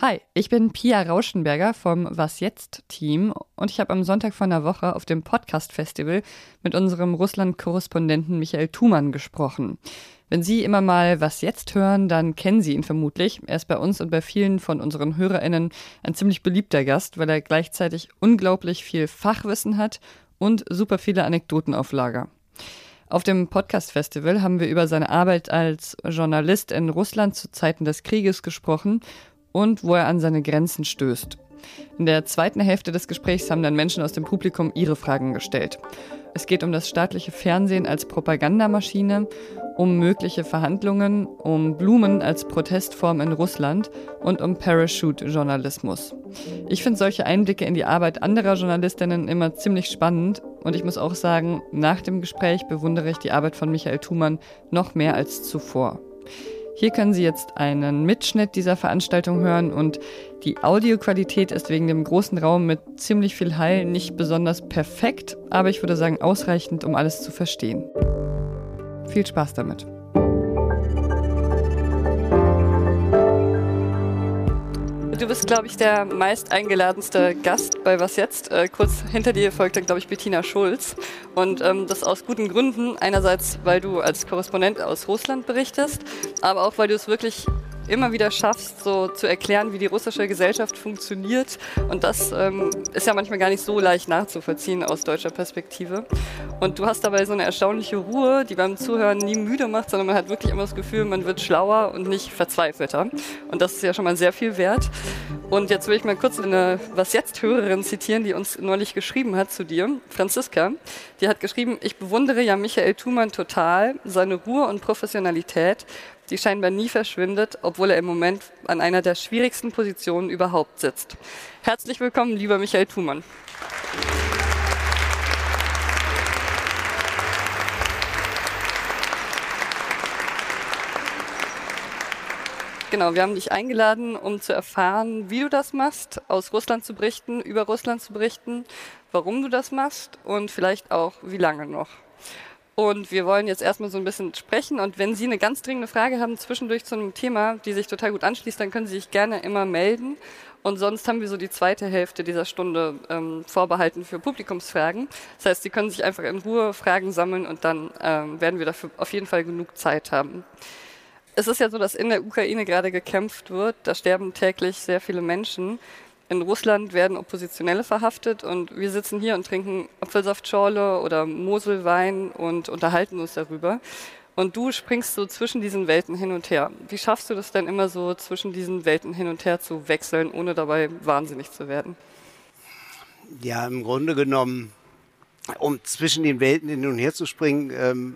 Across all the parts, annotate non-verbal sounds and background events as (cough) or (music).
Hi, ich bin Pia Rauschenberger vom Was jetzt Team und ich habe am Sonntag vor einer Woche auf dem Podcast Festival mit unserem Russland-Korrespondenten Michael Thumann gesprochen. Wenn Sie immer mal Was jetzt hören, dann kennen Sie ihn vermutlich. Er ist bei uns und bei vielen von unseren HörerInnen ein ziemlich beliebter Gast, weil er gleichzeitig unglaublich viel Fachwissen hat und super viele Anekdoten auf Lager. Auf dem Podcast Festival haben wir über seine Arbeit als Journalist in Russland zu Zeiten des Krieges gesprochen und wo er an seine Grenzen stößt. In der zweiten Hälfte des Gesprächs haben dann Menschen aus dem Publikum ihre Fragen gestellt. Es geht um das staatliche Fernsehen als Propagandamaschine, um mögliche Verhandlungen, um Blumen als Protestform in Russland und um Parachute-Journalismus. Ich finde solche Einblicke in die Arbeit anderer Journalistinnen immer ziemlich spannend und ich muss auch sagen, nach dem Gespräch bewundere ich die Arbeit von Michael Thumann noch mehr als zuvor. Hier können Sie jetzt einen Mitschnitt dieser Veranstaltung hören und die Audioqualität ist wegen dem großen Raum mit ziemlich viel Hall nicht besonders perfekt, aber ich würde sagen ausreichend, um alles zu verstehen. Viel Spaß damit. Du bist, glaube ich, der meist eingeladenste Gast bei Was Jetzt. Äh, kurz hinter dir folgt dann, glaube ich, Bettina Schulz. Und ähm, das aus guten Gründen. Einerseits, weil du als Korrespondent aus Russland berichtest, aber auch, weil du es wirklich immer wieder schaffst, so zu erklären, wie die russische Gesellschaft funktioniert. Und das ähm, ist ja manchmal gar nicht so leicht nachzuvollziehen aus deutscher Perspektive. Und du hast dabei so eine erstaunliche Ruhe, die beim Zuhören nie müde macht, sondern man hat wirklich immer das Gefühl, man wird schlauer und nicht verzweifelter. Und das ist ja schon mal sehr viel wert. Und jetzt will ich mal kurz eine Was jetzt Hörerin zitieren, die uns neulich geschrieben hat zu dir, Franziska. Die hat geschrieben, ich bewundere ja Michael Thumann total, seine Ruhe und Professionalität, die scheinbar nie verschwindet, obwohl er im Moment an einer der schwierigsten Positionen überhaupt sitzt. Herzlich willkommen, lieber Michael Thumann. Genau, wir haben dich eingeladen, um zu erfahren, wie du das machst, aus Russland zu berichten, über Russland zu berichten, warum du das machst und vielleicht auch, wie lange noch. Und wir wollen jetzt erstmal so ein bisschen sprechen. Und wenn Sie eine ganz dringende Frage haben zwischendurch zu einem Thema, die sich total gut anschließt, dann können Sie sich gerne immer melden. Und sonst haben wir so die zweite Hälfte dieser Stunde ähm, vorbehalten für Publikumsfragen. Das heißt, Sie können sich einfach in Ruhe Fragen sammeln und dann ähm, werden wir dafür auf jeden Fall genug Zeit haben. Es ist ja so, dass in der Ukraine gerade gekämpft wird. Da sterben täglich sehr viele Menschen in Russland werden Oppositionelle verhaftet und wir sitzen hier und trinken Apfelsaftschorle oder Moselwein und unterhalten uns darüber. Und du springst so zwischen diesen Welten hin und her. Wie schaffst du das denn immer so zwischen diesen Welten hin und her zu wechseln, ohne dabei wahnsinnig zu werden? Ja, im Grunde genommen, um zwischen den Welten hin und her zu springen, ähm,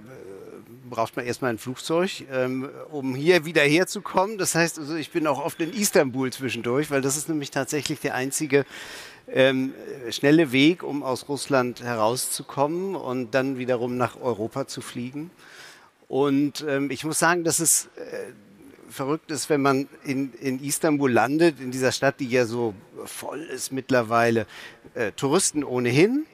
braucht man erstmal ein Flugzeug, ähm, um hier wieder herzukommen. Das heißt also, ich bin auch oft in Istanbul zwischendurch, weil das ist nämlich tatsächlich der einzige ähm, schnelle Weg, um aus Russland herauszukommen und dann wiederum nach Europa zu fliegen. Und ähm, ich muss sagen, dass es äh, verrückt ist, wenn man in, in Istanbul landet, in dieser Stadt, die ja so voll ist mittlerweile. Äh, Touristen ohnehin,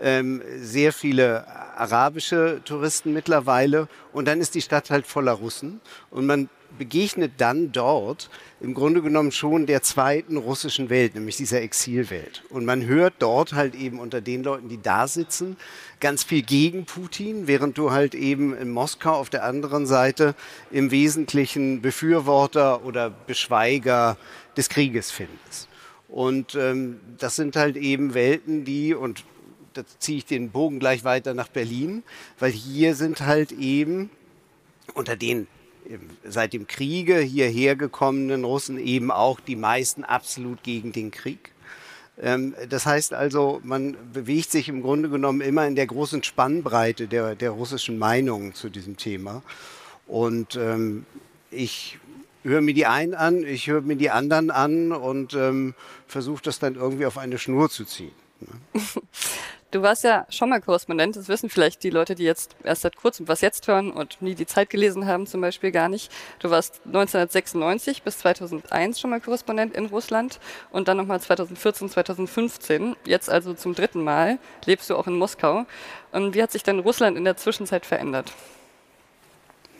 ähm, sehr viele arabische Touristen mittlerweile und dann ist die Stadt halt voller Russen und man begegnet dann dort im Grunde genommen schon der zweiten russischen Welt, nämlich dieser Exilwelt. Und man hört dort halt eben unter den Leuten, die da sitzen, ganz viel gegen Putin, während du halt eben in Moskau auf der anderen Seite im Wesentlichen Befürworter oder Beschweiger des Krieges findest. Und ähm, das sind halt eben Welten, die, und da ziehe ich den Bogen gleich weiter nach Berlin, weil hier sind halt eben unter den seit dem Kriege hierher gekommenen Russen eben auch die meisten absolut gegen den Krieg. Ähm, das heißt also, man bewegt sich im Grunde genommen immer in der großen Spannbreite der, der russischen Meinungen zu diesem Thema. Und ähm, ich höre mir die einen an, ich höre mir die anderen an und ähm, versuche das dann irgendwie auf eine Schnur zu ziehen. Ne? (laughs) Du warst ja schon mal Korrespondent, das wissen vielleicht die Leute, die jetzt erst seit kurzem was jetzt hören und nie die Zeit gelesen haben zum Beispiel gar nicht. Du warst 1996 bis 2001 schon mal Korrespondent in Russland und dann nochmal 2014, 2015. Jetzt also zum dritten Mal lebst du auch in Moskau. Und wie hat sich denn Russland in der Zwischenzeit verändert?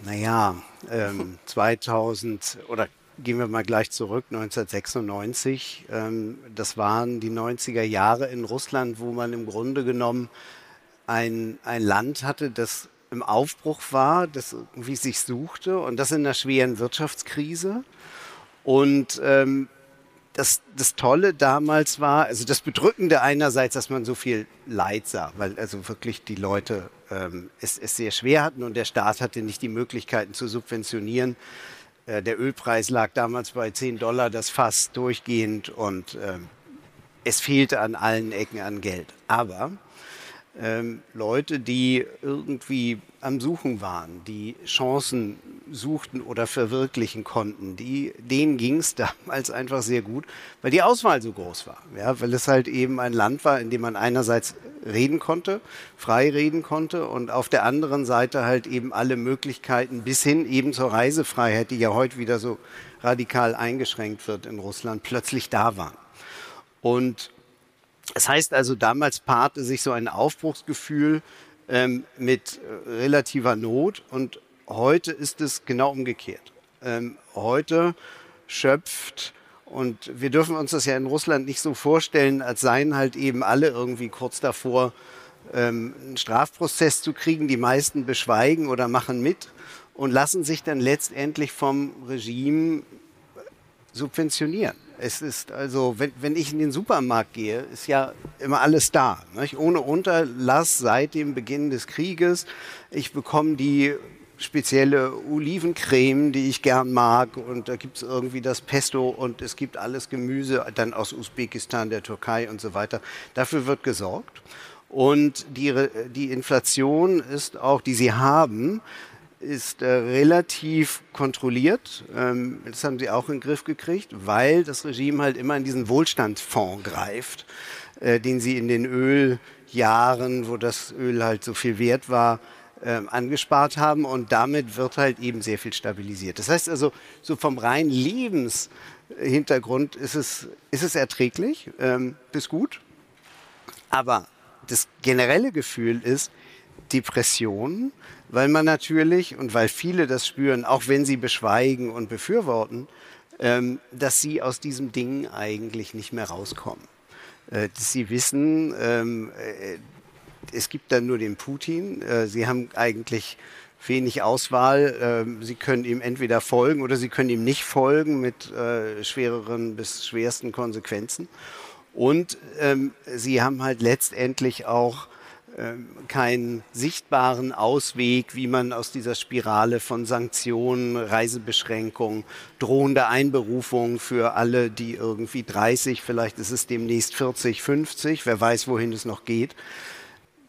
Naja, ähm, (laughs) 2000 oder gehen wir mal gleich zurück, 1996. Ähm, das waren die 90er Jahre in Russland, wo man im Grunde genommen ein, ein Land hatte, das im Aufbruch war, das irgendwie sich suchte und das in einer schweren Wirtschaftskrise. Und ähm, das, das Tolle damals war, also das Bedrückende einerseits, dass man so viel Leid sah, weil also wirklich die Leute ähm, es, es sehr schwer hatten und der Staat hatte nicht die Möglichkeiten zu subventionieren. Äh, der Ölpreis lag damals bei 10 Dollar das Fass durchgehend und ähm, es fehlte an allen Ecken an Geld. Aber ähm, Leute, die irgendwie am Suchen waren, die Chancen suchten oder verwirklichen konnten, die, denen ging es (laughs) damals einfach sehr gut, weil die Auswahl so groß war. Ja, weil es halt eben ein Land war, in dem man einerseits reden konnte, frei reden konnte und auf der anderen Seite halt eben alle Möglichkeiten bis hin eben zur Reisefreiheit, die ja heute wieder so radikal eingeschränkt wird in Russland, plötzlich da waren. Und das heißt also, damals paarte sich so ein Aufbruchsgefühl ähm, mit äh, relativer Not und heute ist es genau umgekehrt. Ähm, heute schöpft und wir dürfen uns das ja in Russland nicht so vorstellen, als seien halt eben alle irgendwie kurz davor, ähm, einen Strafprozess zu kriegen. Die meisten beschweigen oder machen mit und lassen sich dann letztendlich vom Regime subventionieren. Es ist also, wenn, wenn ich in den Supermarkt gehe, ist ja immer alles da. Nicht? Ohne Unterlass seit dem Beginn des Krieges. Ich bekomme die spezielle Olivencreme, die ich gern mag. Und da gibt es irgendwie das Pesto und es gibt alles Gemüse, dann aus Usbekistan, der Türkei und so weiter. Dafür wird gesorgt. Und die, die Inflation ist auch, die sie haben, ist äh, relativ kontrolliert. Ähm, das haben sie auch in den Griff gekriegt, weil das Regime halt immer in diesen Wohlstandsfonds greift, äh, den sie in den Öljahren, wo das Öl halt so viel wert war, äh, angespart haben. Und damit wird halt eben sehr viel stabilisiert. Das heißt also, so vom reinen Lebenshintergrund ist es, ist es erträglich, ähm, bis gut. Aber das generelle Gefühl ist Depression, weil man natürlich und weil viele das spüren, auch wenn sie beschweigen und befürworten, ähm, dass sie aus diesem Ding eigentlich nicht mehr rauskommen. Äh, dass sie wissen, ähm, äh, es gibt dann nur den Putin. Äh, sie haben eigentlich wenig Auswahl. Ähm, sie können ihm entweder folgen oder sie können ihm nicht folgen mit äh, schwereren bis schwersten Konsequenzen. Und ähm, sie haben halt letztendlich auch ähm, keinen sichtbaren Ausweg, wie man aus dieser Spirale von Sanktionen, Reisebeschränkungen, drohende Einberufung für alle, die irgendwie 30, vielleicht ist es demnächst 40, 50, wer weiß, wohin es noch geht.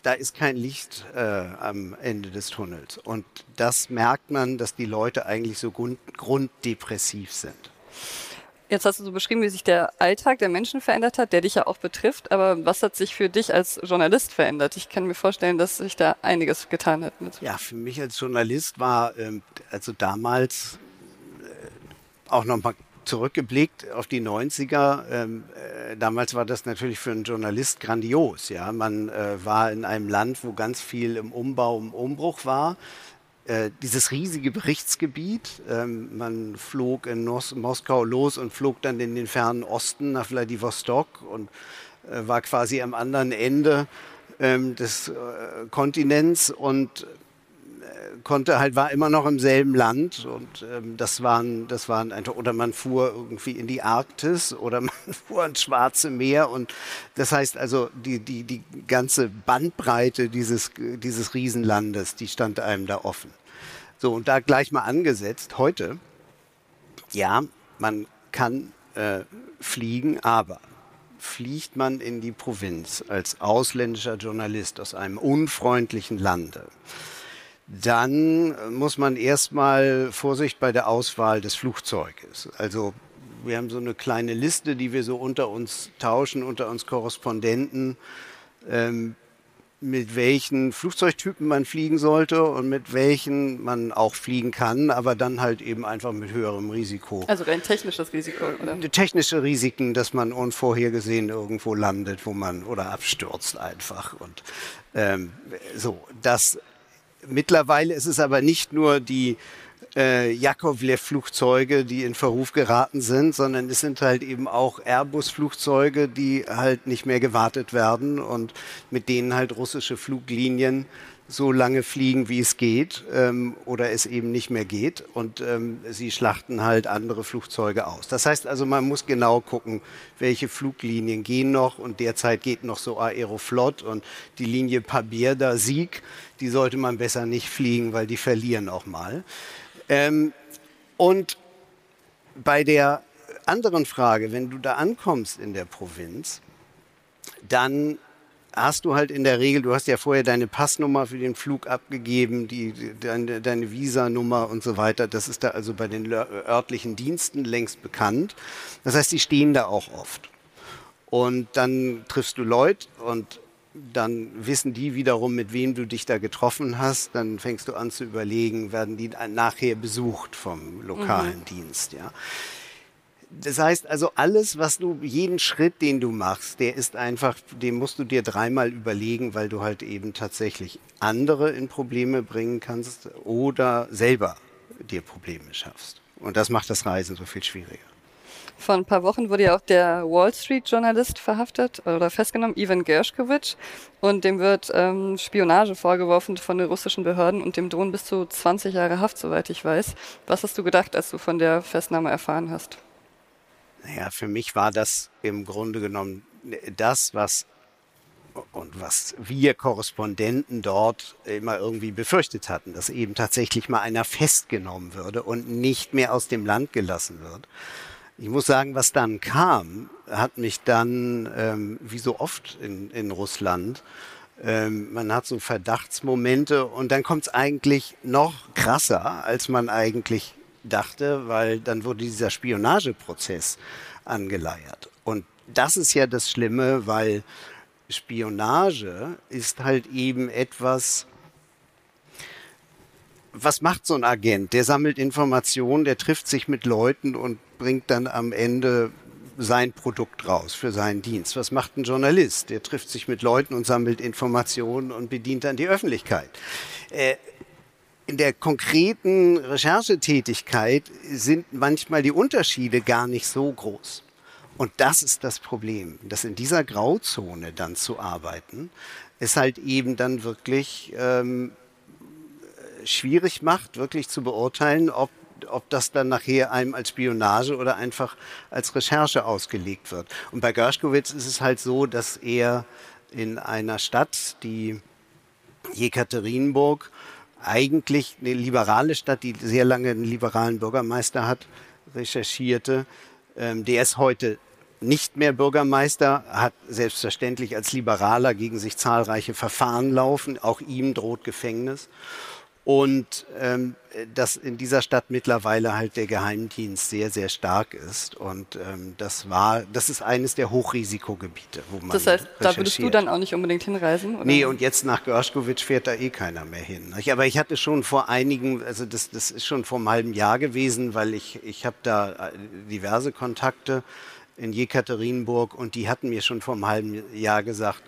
Da ist kein Licht äh, am Ende des Tunnels. Und das merkt man, dass die Leute eigentlich so grund grunddepressiv sind. Jetzt hast du so beschrieben, wie sich der Alltag der Menschen verändert hat, der dich ja auch betrifft. Aber was hat sich für dich als Journalist verändert? Ich kann mir vorstellen, dass sich da einiges getan hat. Mit. Ja, für mich als Journalist war ähm, also damals äh, auch nochmal zurückgeblickt auf die 90er. Ähm, äh, damals war das natürlich für einen Journalist grandios. Ja, man äh, war in einem Land, wo ganz viel im Umbau, im Umbruch war. Äh, dieses riesige Berichtsgebiet. Ähm, man flog in Nos Moskau los und flog dann in den fernen Osten nach Vladivostok und äh, war quasi am anderen Ende ähm, des äh, Kontinents und konnte halt war immer noch im selben Land und ähm, das waren das waren einfach oder man fuhr irgendwie in die Arktis oder (laughs) man fuhr ins Schwarze Meer und das heißt also die die die ganze Bandbreite dieses dieses Riesenlandes die stand einem da offen. So, und da gleich mal angesetzt, heute, ja, man kann äh, fliegen, aber fliegt man in die Provinz als ausländischer Journalist aus einem unfreundlichen Lande, dann muss man erstmal Vorsicht bei der Auswahl des Flugzeuges. Also wir haben so eine kleine Liste, die wir so unter uns tauschen, unter uns Korrespondenten. Ähm, mit welchen Flugzeugtypen man fliegen sollte und mit welchen man auch fliegen kann, aber dann halt eben einfach mit höherem Risiko. Also rein technisches Risiko, oder? Technische Risiken, dass man unvorhergesehen irgendwo landet, wo man oder abstürzt einfach. Und ähm, so, das mittlerweile ist es aber nicht nur die äh, Jakovlev-Flugzeuge, die in Verruf geraten sind, sondern es sind halt eben auch Airbus-Flugzeuge, die halt nicht mehr gewartet werden und mit denen halt russische Fluglinien so lange fliegen, wie es geht ähm, oder es eben nicht mehr geht. Und ähm, sie schlachten halt andere Flugzeuge aus. Das heißt also, man muss genau gucken, welche Fluglinien gehen noch. Und derzeit geht noch so Aeroflot und die Linie Pabierda Sieg, die sollte man besser nicht fliegen, weil die verlieren auch mal. Ähm, und bei der anderen Frage, wenn du da ankommst in der Provinz, dann hast du halt in der Regel, du hast ja vorher deine Passnummer für den Flug abgegeben, die, deine, deine Visa-Nummer und so weiter. Das ist da also bei den örtlichen Diensten längst bekannt. Das heißt, die stehen da auch oft. Und dann triffst du Leute und dann wissen die wiederum, mit wem du dich da getroffen hast. Dann fängst du an zu überlegen, werden die nachher besucht vom lokalen mhm. Dienst. Ja. Das heißt also, alles, was du, jeden Schritt, den du machst, der ist einfach, den musst du dir dreimal überlegen, weil du halt eben tatsächlich andere in Probleme bringen kannst oder selber dir Probleme schaffst. Und das macht das Reisen so viel schwieriger. Vor ein paar Wochen wurde ja auch der Wall Street-Journalist verhaftet oder festgenommen, Ivan Gershkovich. Und dem wird ähm, Spionage vorgeworfen von den russischen Behörden und dem drohen bis zu 20 Jahre Haft, soweit ich weiß. Was hast du gedacht, als du von der Festnahme erfahren hast? Naja, für mich war das im Grunde genommen das, was und was wir Korrespondenten dort immer irgendwie befürchtet hatten, dass eben tatsächlich mal einer festgenommen würde und nicht mehr aus dem Land gelassen wird. Ich muss sagen, was dann kam, hat mich dann, ähm, wie so oft in, in Russland, ähm, man hat so Verdachtsmomente und dann kommt es eigentlich noch krasser, als man eigentlich dachte, weil dann wurde dieser Spionageprozess angeleiert. Und das ist ja das Schlimme, weil Spionage ist halt eben etwas, was macht so ein Agent? Der sammelt Informationen, der trifft sich mit Leuten und bringt dann am Ende sein Produkt raus für seinen Dienst. Was macht ein Journalist? Der trifft sich mit Leuten und sammelt Informationen und bedient dann die Öffentlichkeit. Äh, in der konkreten Recherchetätigkeit sind manchmal die Unterschiede gar nicht so groß. Und das ist das Problem, dass in dieser Grauzone dann zu arbeiten, es halt eben dann wirklich ähm, schwierig macht, wirklich zu beurteilen, ob, ob das dann nachher einem als Spionage oder einfach als Recherche ausgelegt wird. Und bei Gershkowitz ist es halt so, dass er in einer Stadt, die Jekaterinburg, eigentlich eine liberale Stadt, die sehr lange einen liberalen Bürgermeister hat, recherchierte. Ähm, der ist heute nicht mehr Bürgermeister, hat selbstverständlich als Liberaler gegen sich zahlreiche Verfahren laufen. Auch ihm droht Gefängnis und ähm, dass in dieser Stadt mittlerweile halt der Geheimdienst sehr, sehr stark ist. Und ähm, das war, das ist eines der Hochrisikogebiete, wo man. Das heißt, da würdest du dann auch nicht unbedingt hinreisen? Oder? Nee, und jetzt nach Görschkowitsch fährt da eh keiner mehr hin. Aber ich hatte schon vor einigen, also das, das ist schon vor einem halben Jahr gewesen, weil ich, ich habe da äh, diverse Kontakte in Jekaterinburg und die hatten mir schon vor einem halben Jahr gesagt,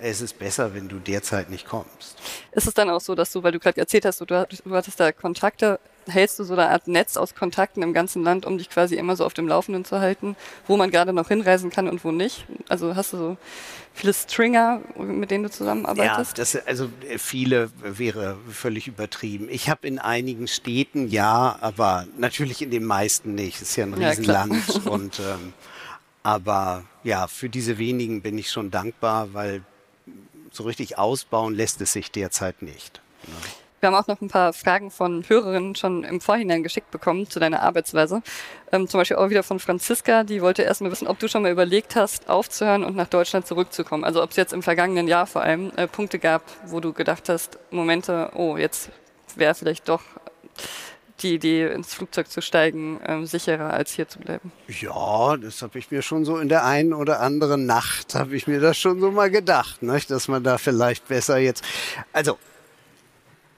es ist besser, wenn du derzeit nicht kommst. Ist es dann auch so, dass du, weil du gerade erzählt hast, du, du hattest da Kontakte, hältst du so eine Art Netz aus Kontakten im ganzen Land, um dich quasi immer so auf dem Laufenden zu halten, wo man gerade noch hinreisen kann und wo nicht? Also hast du so viele Stringer, mit denen du zusammenarbeitest? Ja, das, also viele wäre völlig übertrieben. Ich habe in einigen Städten ja, aber natürlich in den meisten nicht. Es ist ja ein Riesenland ja, (laughs) und ähm, aber ja, für diese wenigen bin ich schon dankbar, weil so richtig ausbauen lässt es sich derzeit nicht. Ne? Wir haben auch noch ein paar Fragen von Hörerinnen schon im Vorhinein geschickt bekommen zu deiner Arbeitsweise. Ähm, zum Beispiel auch wieder von Franziska, die wollte erstmal wissen, ob du schon mal überlegt hast, aufzuhören und nach Deutschland zurückzukommen. Also ob es jetzt im vergangenen Jahr vor allem äh, Punkte gab, wo du gedacht hast, Momente, oh, jetzt wäre vielleicht doch die Idee, ins Flugzeug zu steigen, ähm, sicherer als hier zu bleiben? Ja, das habe ich mir schon so in der einen oder anderen Nacht, habe ich mir das schon so mal gedacht, nicht? dass man da vielleicht besser jetzt, also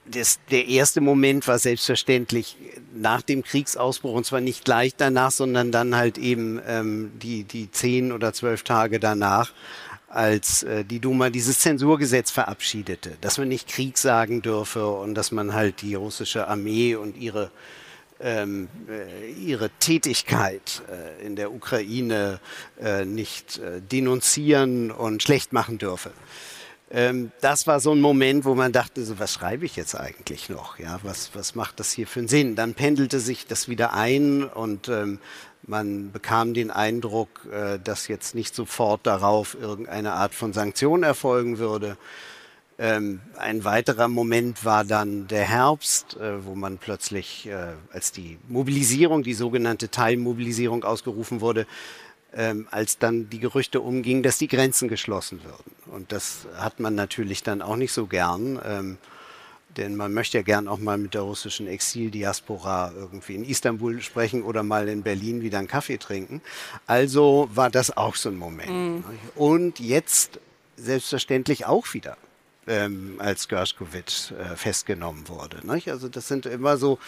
das, der erste Moment war selbstverständlich nach dem Kriegsausbruch und zwar nicht gleich danach, sondern dann halt eben ähm, die, die zehn oder zwölf Tage danach, als äh, die Duma dieses Zensurgesetz verabschiedete, dass man nicht Krieg sagen dürfe und dass man halt die russische Armee und ihre ähm, äh, ihre Tätigkeit äh, in der Ukraine äh, nicht äh, denunzieren und schlecht machen dürfe. Ähm, das war so ein Moment, wo man dachte, so, was schreibe ich jetzt eigentlich noch? Ja, was, was macht das hier für einen Sinn? Dann pendelte sich das wieder ein und ähm, man bekam den Eindruck, äh, dass jetzt nicht sofort darauf irgendeine Art von Sanktion erfolgen würde. Ähm, ein weiterer Moment war dann der Herbst, äh, wo man plötzlich, äh, als die Mobilisierung, die sogenannte Teilmobilisierung ausgerufen wurde, ähm, als dann die Gerüchte umgingen, dass die Grenzen geschlossen würden. Und das hat man natürlich dann auch nicht so gern, ähm, denn man möchte ja gern auch mal mit der russischen Exildiaspora irgendwie in Istanbul sprechen oder mal in Berlin wieder einen Kaffee trinken. Also war das auch so ein Moment. Mhm. Und jetzt selbstverständlich auch wieder ähm, als Gershkovich äh, festgenommen wurde. Nicht? Also das sind immer so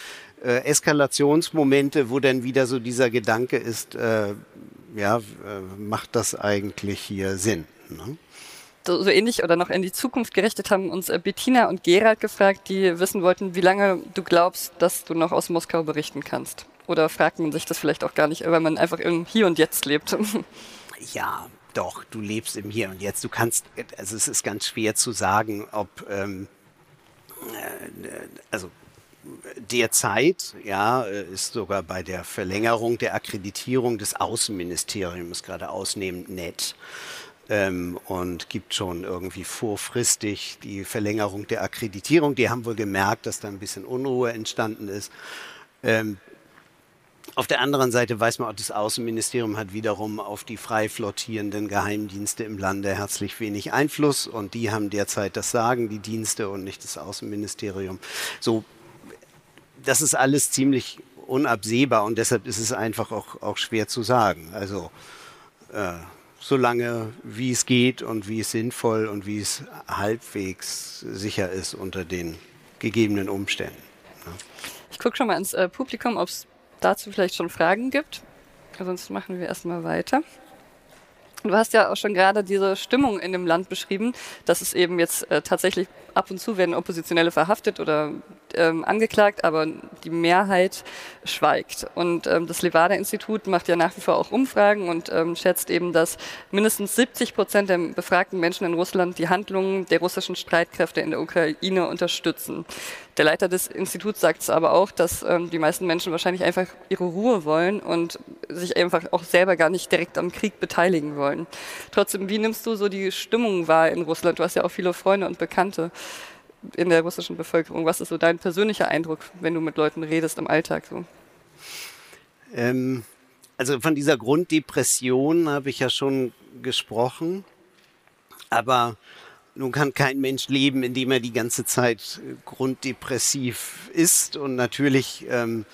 äh, Eskalationsmomente, wo dann wieder so dieser Gedanke ist, äh, ja, äh, macht das eigentlich hier Sinn? Ne? So, so, ähnlich oder noch in die Zukunft gerichtet haben uns äh, Bettina und Gerald gefragt, die wissen wollten, wie lange du glaubst, dass du noch aus Moskau berichten kannst. Oder fragt man sich das vielleicht auch gar nicht, weil man einfach im Hier und Jetzt lebt. (laughs) Ja, doch, du lebst im Hier und Jetzt. Du kannst, also es ist ganz schwer zu sagen, ob, ähm, äh, also derzeit, ja, ist sogar bei der Verlängerung der Akkreditierung des Außenministeriums gerade ausnehmend nett. Ähm, und gibt schon irgendwie vorfristig die Verlängerung der Akkreditierung. Die haben wohl gemerkt, dass da ein bisschen Unruhe entstanden ist. Ähm, auf der anderen Seite weiß man auch, das Außenministerium hat wiederum auf die frei flottierenden Geheimdienste im Lande herzlich wenig Einfluss und die haben derzeit das Sagen, die Dienste und nicht das Außenministerium. So, das ist alles ziemlich unabsehbar und deshalb ist es einfach auch, auch schwer zu sagen. Also, äh, solange wie es geht und wie es sinnvoll und wie es halbwegs sicher ist unter den gegebenen Umständen. Ja. Ich gucke schon mal ins äh, Publikum, ob es dazu vielleicht schon Fragen gibt. Sonst machen wir erstmal weiter. Du hast ja auch schon gerade diese Stimmung in dem Land beschrieben, dass es eben jetzt äh, tatsächlich ab und zu werden Oppositionelle verhaftet oder ähm, angeklagt, aber die Mehrheit schweigt. Und ähm, das Levada-Institut macht ja nach wie vor auch Umfragen und ähm, schätzt eben, dass mindestens 70 Prozent der befragten Menschen in Russland die Handlungen der russischen Streitkräfte in der Ukraine unterstützen. Der Leiter des Instituts sagt es aber auch, dass ähm, die meisten Menschen wahrscheinlich einfach ihre Ruhe wollen und sich einfach auch selber gar nicht direkt am Krieg beteiligen wollen. Trotzdem, wie nimmst du so die Stimmung wahr in Russland? Du hast ja auch viele Freunde und Bekannte in der russischen Bevölkerung. Was ist so dein persönlicher Eindruck, wenn du mit Leuten redest im Alltag? So? Ähm, also von dieser Grunddepression habe ich ja schon gesprochen, aber nun kann kein Mensch leben, indem er die ganze Zeit grunddepressiv ist und natürlich ähm,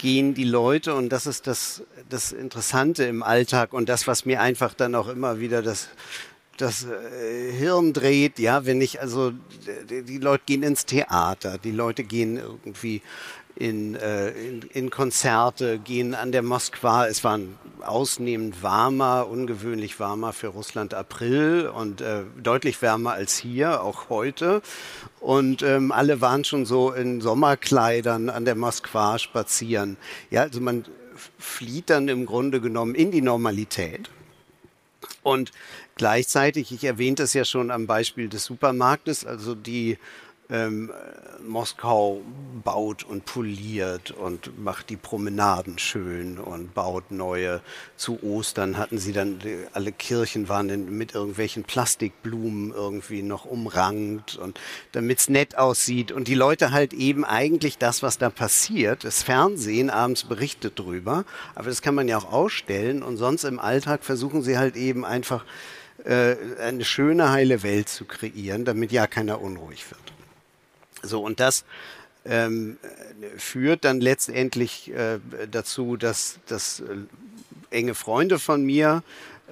gehen die Leute und das ist das, das Interessante im Alltag und das, was mir einfach dann auch immer wieder das das äh, Hirn dreht, ja, wenn ich, also die, Leute gehen ins Theater, die Leute gehen irgendwie in, äh, in, in, Konzerte, gehen an der Moskwa. Es war ein ausnehmend warmer, ungewöhnlich warmer für Russland April und äh, deutlich wärmer als hier, auch heute. Und ähm, alle waren schon so in Sommerkleidern an der Moskwa spazieren. Ja, also man flieht dann im Grunde genommen in die Normalität. Und Gleichzeitig, ich erwähnte es ja schon am Beispiel des Supermarktes, also die ähm, Moskau baut und poliert und macht die Promenaden schön und baut neue. Zu Ostern hatten sie dann, alle Kirchen waren in, mit irgendwelchen Plastikblumen irgendwie noch umrankt und damit es nett aussieht und die Leute halt eben eigentlich das, was da passiert, das Fernsehen abends berichtet drüber, aber das kann man ja auch ausstellen und sonst im Alltag versuchen sie halt eben einfach äh, eine schöne, heile Welt zu kreieren, damit ja keiner unruhig wird. So, und das ähm, führt dann letztendlich äh, dazu, dass, dass äh, enge Freunde von mir,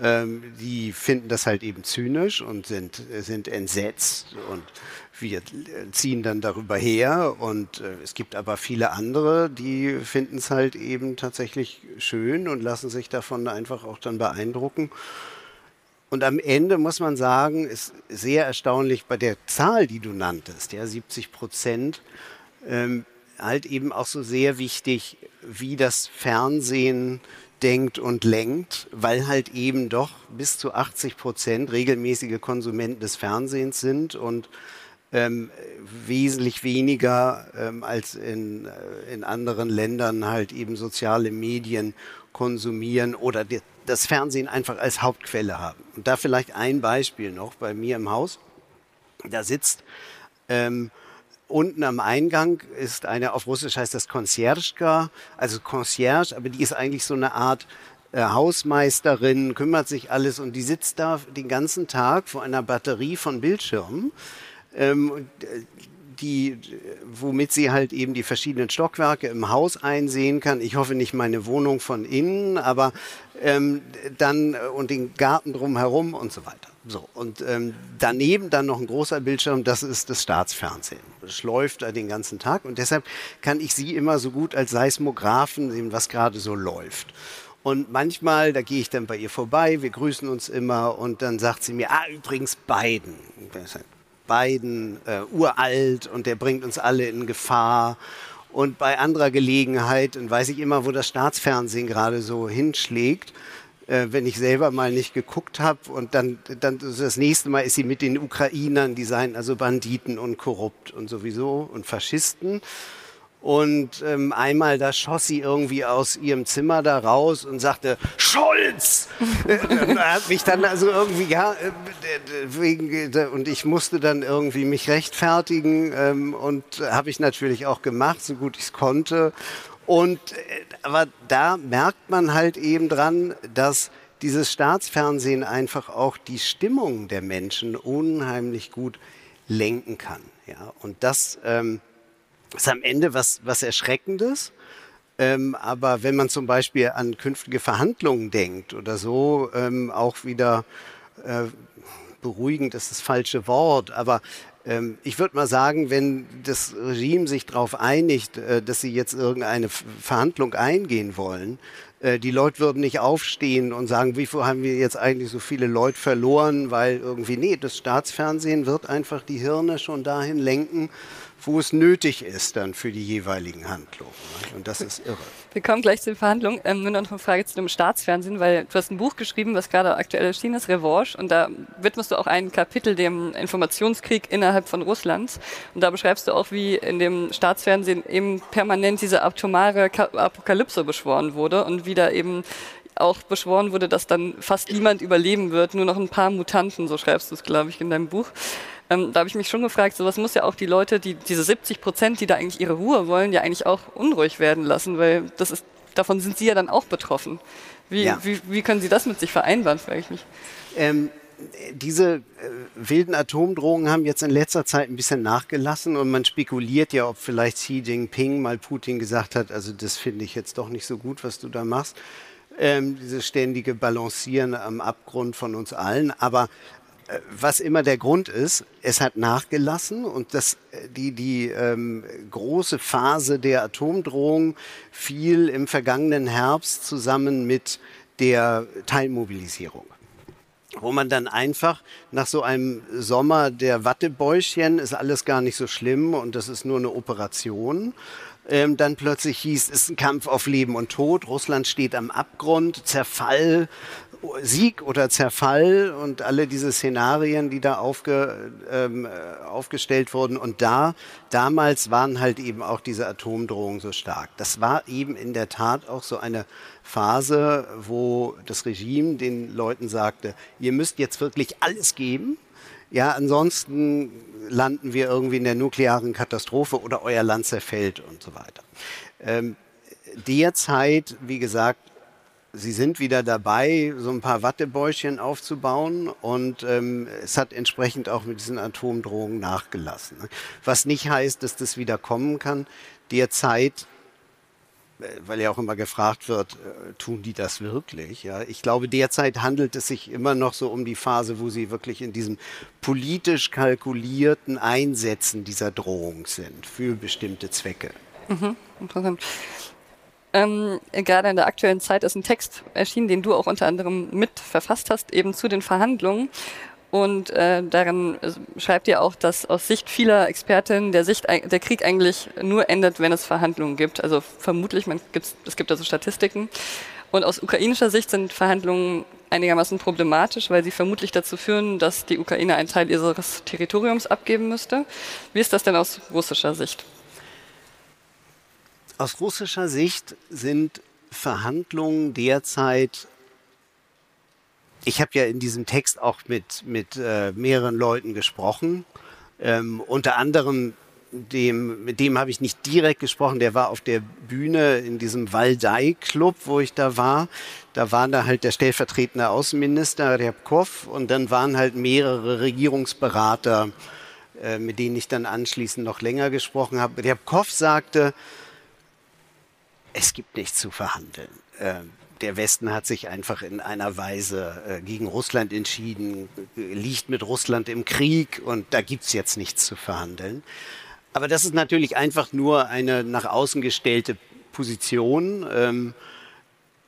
ähm, die finden das halt eben zynisch und sind, sind entsetzt und wir ziehen dann darüber her und äh, es gibt aber viele andere, die finden es halt eben tatsächlich schön und lassen sich davon einfach auch dann beeindrucken Und am Ende muss man sagen, ist sehr erstaunlich bei der Zahl, die du nanntest, ja, 70 Prozent, ähm, halt eben auch so sehr wichtig, wie das Fernsehen denkt und lenkt, weil halt eben doch bis zu 80 Prozent regelmäßige Konsumenten des Fernsehens sind und ähm, wesentlich weniger ähm, als in, äh, in anderen Ländern halt eben soziale Medien konsumieren oder das Fernsehen einfach als Hauptquelle haben. Und da vielleicht ein Beispiel noch bei mir im Haus. Da sitzt ähm, unten am Eingang ist eine, auf Russisch heißt das Concierge, also Concierge, aber die ist eigentlich so eine Art äh, Hausmeisterin, kümmert sich alles und die sitzt da den ganzen Tag vor einer Batterie von Bildschirmen. Ähm, äh, die, womit sie halt eben die verschiedenen Stockwerke im Haus einsehen kann. Ich hoffe nicht meine Wohnung von innen, aber ähm, dann und den Garten drumherum und so weiter. So, und ähm, daneben dann noch ein großer Bildschirm, das ist das Staatsfernsehen. Das läuft da den ganzen Tag und deshalb kann ich sie immer so gut als Seismographen sehen, was gerade so läuft. Und manchmal, da gehe ich dann bei ihr vorbei, wir grüßen uns immer und dann sagt sie mir, ah, übrigens Biden. Biden, äh, uralt und der bringt uns alle in Gefahr. Und bei anderer Gelegenheit, dann weiß ich immer, wo das Staatsfernsehen gerade so hinschlägt äh, wenn ich selber mal nicht geguckt habe. Und dann, dann das nächste Mal ist sie mit den Ukrainern, die seien also Banditen und korrupt und sowieso und Faschisten. Und ähm, einmal da schoss sie irgendwie aus ihrem Zimmer da raus und sagte, Scholz! (laughs) hat mich dann also irgendwie, ja, äh, wegen, und ich musste dann irgendwie mich rechtfertigen ähm, und habe ich natürlich auch gemacht, so gut ich es konnte. Und äh, aber da merkt man halt eben dran, dass dieses Staatsfernsehen einfach auch die Stimmung der Menschen unheimlich gut lenken kann. Ja, und das ähm, ist am Ende was, was Erschreckendes. Ähm, aber wenn man zum Beispiel an künftige Verhandlungen denkt oder so, ähm, auch wieder äh, beruhigend ist das falsche Wort, aber ähm, ich würde mal sagen, wenn das Regime sich darauf einigt, äh, dass sie jetzt irgendeine Verhandlung eingehen wollen, äh, die Leute würden nicht aufstehen und sagen, wie haben wir jetzt eigentlich so viele Leute verloren, weil irgendwie, nee, das Staatsfernsehen wird einfach die Hirne schon dahin lenken, wo es nötig ist dann für die jeweiligen Handlungen. Und das ist irre. Wir kommen gleich zu den Verhandlungen. Ähm, nur noch eine Frage zu dem Staatsfernsehen, weil du hast ein Buch geschrieben, was gerade aktuell erschienen ist, Revanche, und da widmest du auch ein Kapitel dem Informationskrieg innerhalb von Russlands. Und da beschreibst du auch, wie in dem Staatsfernsehen eben permanent diese atomare Apokalypse beschworen wurde und wie da eben auch beschworen wurde, dass dann fast niemand überleben wird, nur noch ein paar Mutanten, so schreibst du es, glaube ich, in deinem Buch. Ähm, da habe ich mich schon gefragt, sowas muss ja auch die Leute, die diese 70 Prozent, die da eigentlich ihre Ruhe wollen, ja eigentlich auch unruhig werden lassen, weil das ist, davon sind sie ja dann auch betroffen. Wie, ja. wie, wie können sie das mit sich vereinbaren, frage ich mich. Ähm, diese äh, wilden Atomdrohungen haben jetzt in letzter Zeit ein bisschen nachgelassen und man spekuliert ja, ob vielleicht Xi Jinping mal Putin gesagt hat, also das finde ich jetzt doch nicht so gut, was du da machst. Ähm, dieses ständige Balancieren am Abgrund von uns allen. Aber was immer der Grund ist, es hat nachgelassen und das, die, die ähm, große Phase der Atomdrohung fiel im vergangenen Herbst zusammen mit der Teilmobilisierung wo man dann einfach nach so einem Sommer der Wattebäuschen ist alles gar nicht so schlimm und das ist nur eine Operation. Ähm, dann plötzlich hieß, es ist ein Kampf auf Leben und Tod. Russland steht am Abgrund, Zerfall, Sieg oder Zerfall und alle diese Szenarien, die da aufge, ähm, aufgestellt wurden. Und da, damals waren halt eben auch diese Atomdrohungen so stark. Das war eben in der Tat auch so eine Phase, wo das Regime den Leuten sagte, ihr müsst jetzt wirklich alles geben. Ja, ansonsten landen wir irgendwie in der nuklearen Katastrophe oder euer Land zerfällt und so weiter. Ähm, derzeit, wie gesagt, Sie sind wieder dabei, so ein paar Wattebäuschen aufzubauen und ähm, es hat entsprechend auch mit diesen Atomdrohungen nachgelassen. Ne? Was nicht heißt, dass das wieder kommen kann. Derzeit, äh, weil ja auch immer gefragt wird, äh, tun die das wirklich? Ja, ich glaube, derzeit handelt es sich immer noch so um die Phase, wo sie wirklich in diesem politisch kalkulierten Einsetzen dieser Drohung sind für bestimmte Zwecke. Mhm, interessant. Ähm, gerade in der aktuellen Zeit ist ein Text erschienen, den du auch unter anderem mit verfasst hast, eben zu den Verhandlungen. Und äh, darin schreibt ihr auch, dass aus Sicht vieler Expertinnen der, Sicht, der Krieg eigentlich nur endet, wenn es Verhandlungen gibt. Also vermutlich, man gibt's, es gibt also Statistiken. Und aus ukrainischer Sicht sind Verhandlungen einigermaßen problematisch, weil sie vermutlich dazu führen, dass die Ukraine einen Teil ihres Territoriums abgeben müsste. Wie ist das denn aus russischer Sicht? Aus russischer Sicht sind Verhandlungen derzeit ich habe ja in diesem Text auch mit, mit äh, mehreren Leuten gesprochen. Ähm, unter anderem dem, mit dem habe ich nicht direkt gesprochen, der war auf der Bühne in diesem Waldei-Club, wo ich da war. Da war da halt der stellvertretende Außenminister Ryabkov und dann waren halt mehrere Regierungsberater, äh, mit denen ich dann anschließend noch länger gesprochen habe. Ryabkov sagte, es gibt nichts zu verhandeln. Äh, der Westen hat sich einfach in einer Weise äh, gegen Russland entschieden, liegt mit Russland im Krieg und da gibt's jetzt nichts zu verhandeln. Aber das ist natürlich einfach nur eine nach außen gestellte Position. Ähm,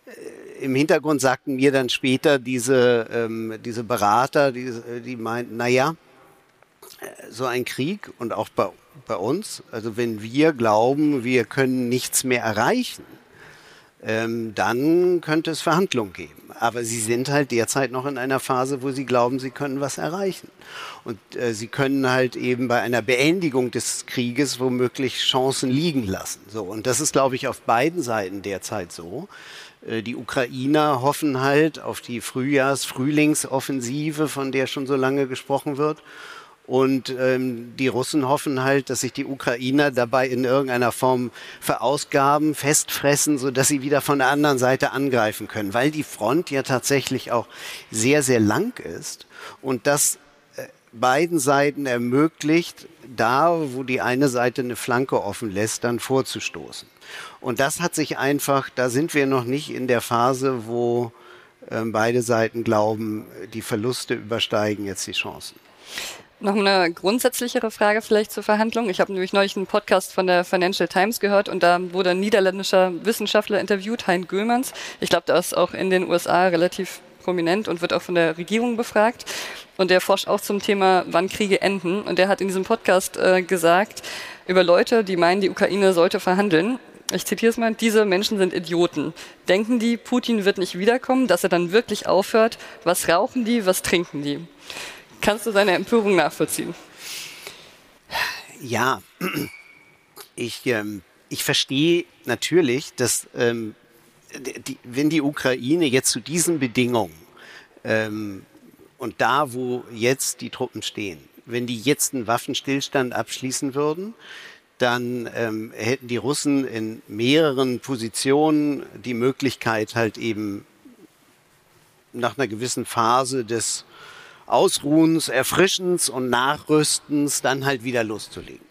äh, Im Hintergrund sagten mir dann später diese, ähm, diese Berater, die, die meinten, naja, äh, so ein Krieg und auch bei, bei uns, also wenn wir glauben, wir können nichts mehr erreichen, ähm, dann könnte es Verhandlungen geben. Aber sie sind halt derzeit noch in einer Phase, wo sie glauben, sie können was erreichen. Und äh, sie können halt eben bei einer Beendigung des Krieges womöglich Chancen liegen lassen. So, und das ist, glaube ich, auf beiden Seiten derzeit so. Äh, die Ukrainer hoffen halt auf die Frühjahrs-Frühlingsoffensive, von der schon so lange gesprochen wird. Und ähm, die Russen hoffen halt, dass sich die Ukrainer dabei in irgendeiner Form verausgaben, festfressen, so dass sie wieder von der anderen Seite angreifen können, weil die Front ja tatsächlich auch sehr, sehr lang ist und das äh, beiden Seiten ermöglicht, da, wo die eine Seite eine Flanke offen lässt, dann vorzustoßen. Und das hat sich einfach, da sind wir noch nicht in der Phase, wo äh, beide Seiten glauben, die Verluste übersteigen jetzt die Chancen. Noch eine grundsätzlichere Frage vielleicht zur Verhandlung. Ich habe nämlich neulich einen Podcast von der Financial Times gehört und da wurde ein niederländischer Wissenschaftler interviewt, Hein Gömans. Ich glaube, der ist auch in den USA relativ prominent und wird auch von der Regierung befragt. Und der forscht auch zum Thema, wann Kriege enden. Und der hat in diesem Podcast äh, gesagt, über Leute, die meinen, die Ukraine sollte verhandeln. Ich zitiere es mal, diese Menschen sind Idioten. Denken die, Putin wird nicht wiederkommen, dass er dann wirklich aufhört? Was rauchen die, was trinken die? Kannst du seine Empörung nachvollziehen? Ja, ich, ähm, ich verstehe natürlich, dass ähm, die, wenn die Ukraine jetzt zu diesen Bedingungen ähm, und da, wo jetzt die Truppen stehen, wenn die jetzt einen Waffenstillstand abschließen würden, dann ähm, hätten die Russen in mehreren Positionen die Möglichkeit, halt eben nach einer gewissen Phase des Ausruhens, Erfrischens und Nachrüstens dann halt wieder loszulegen.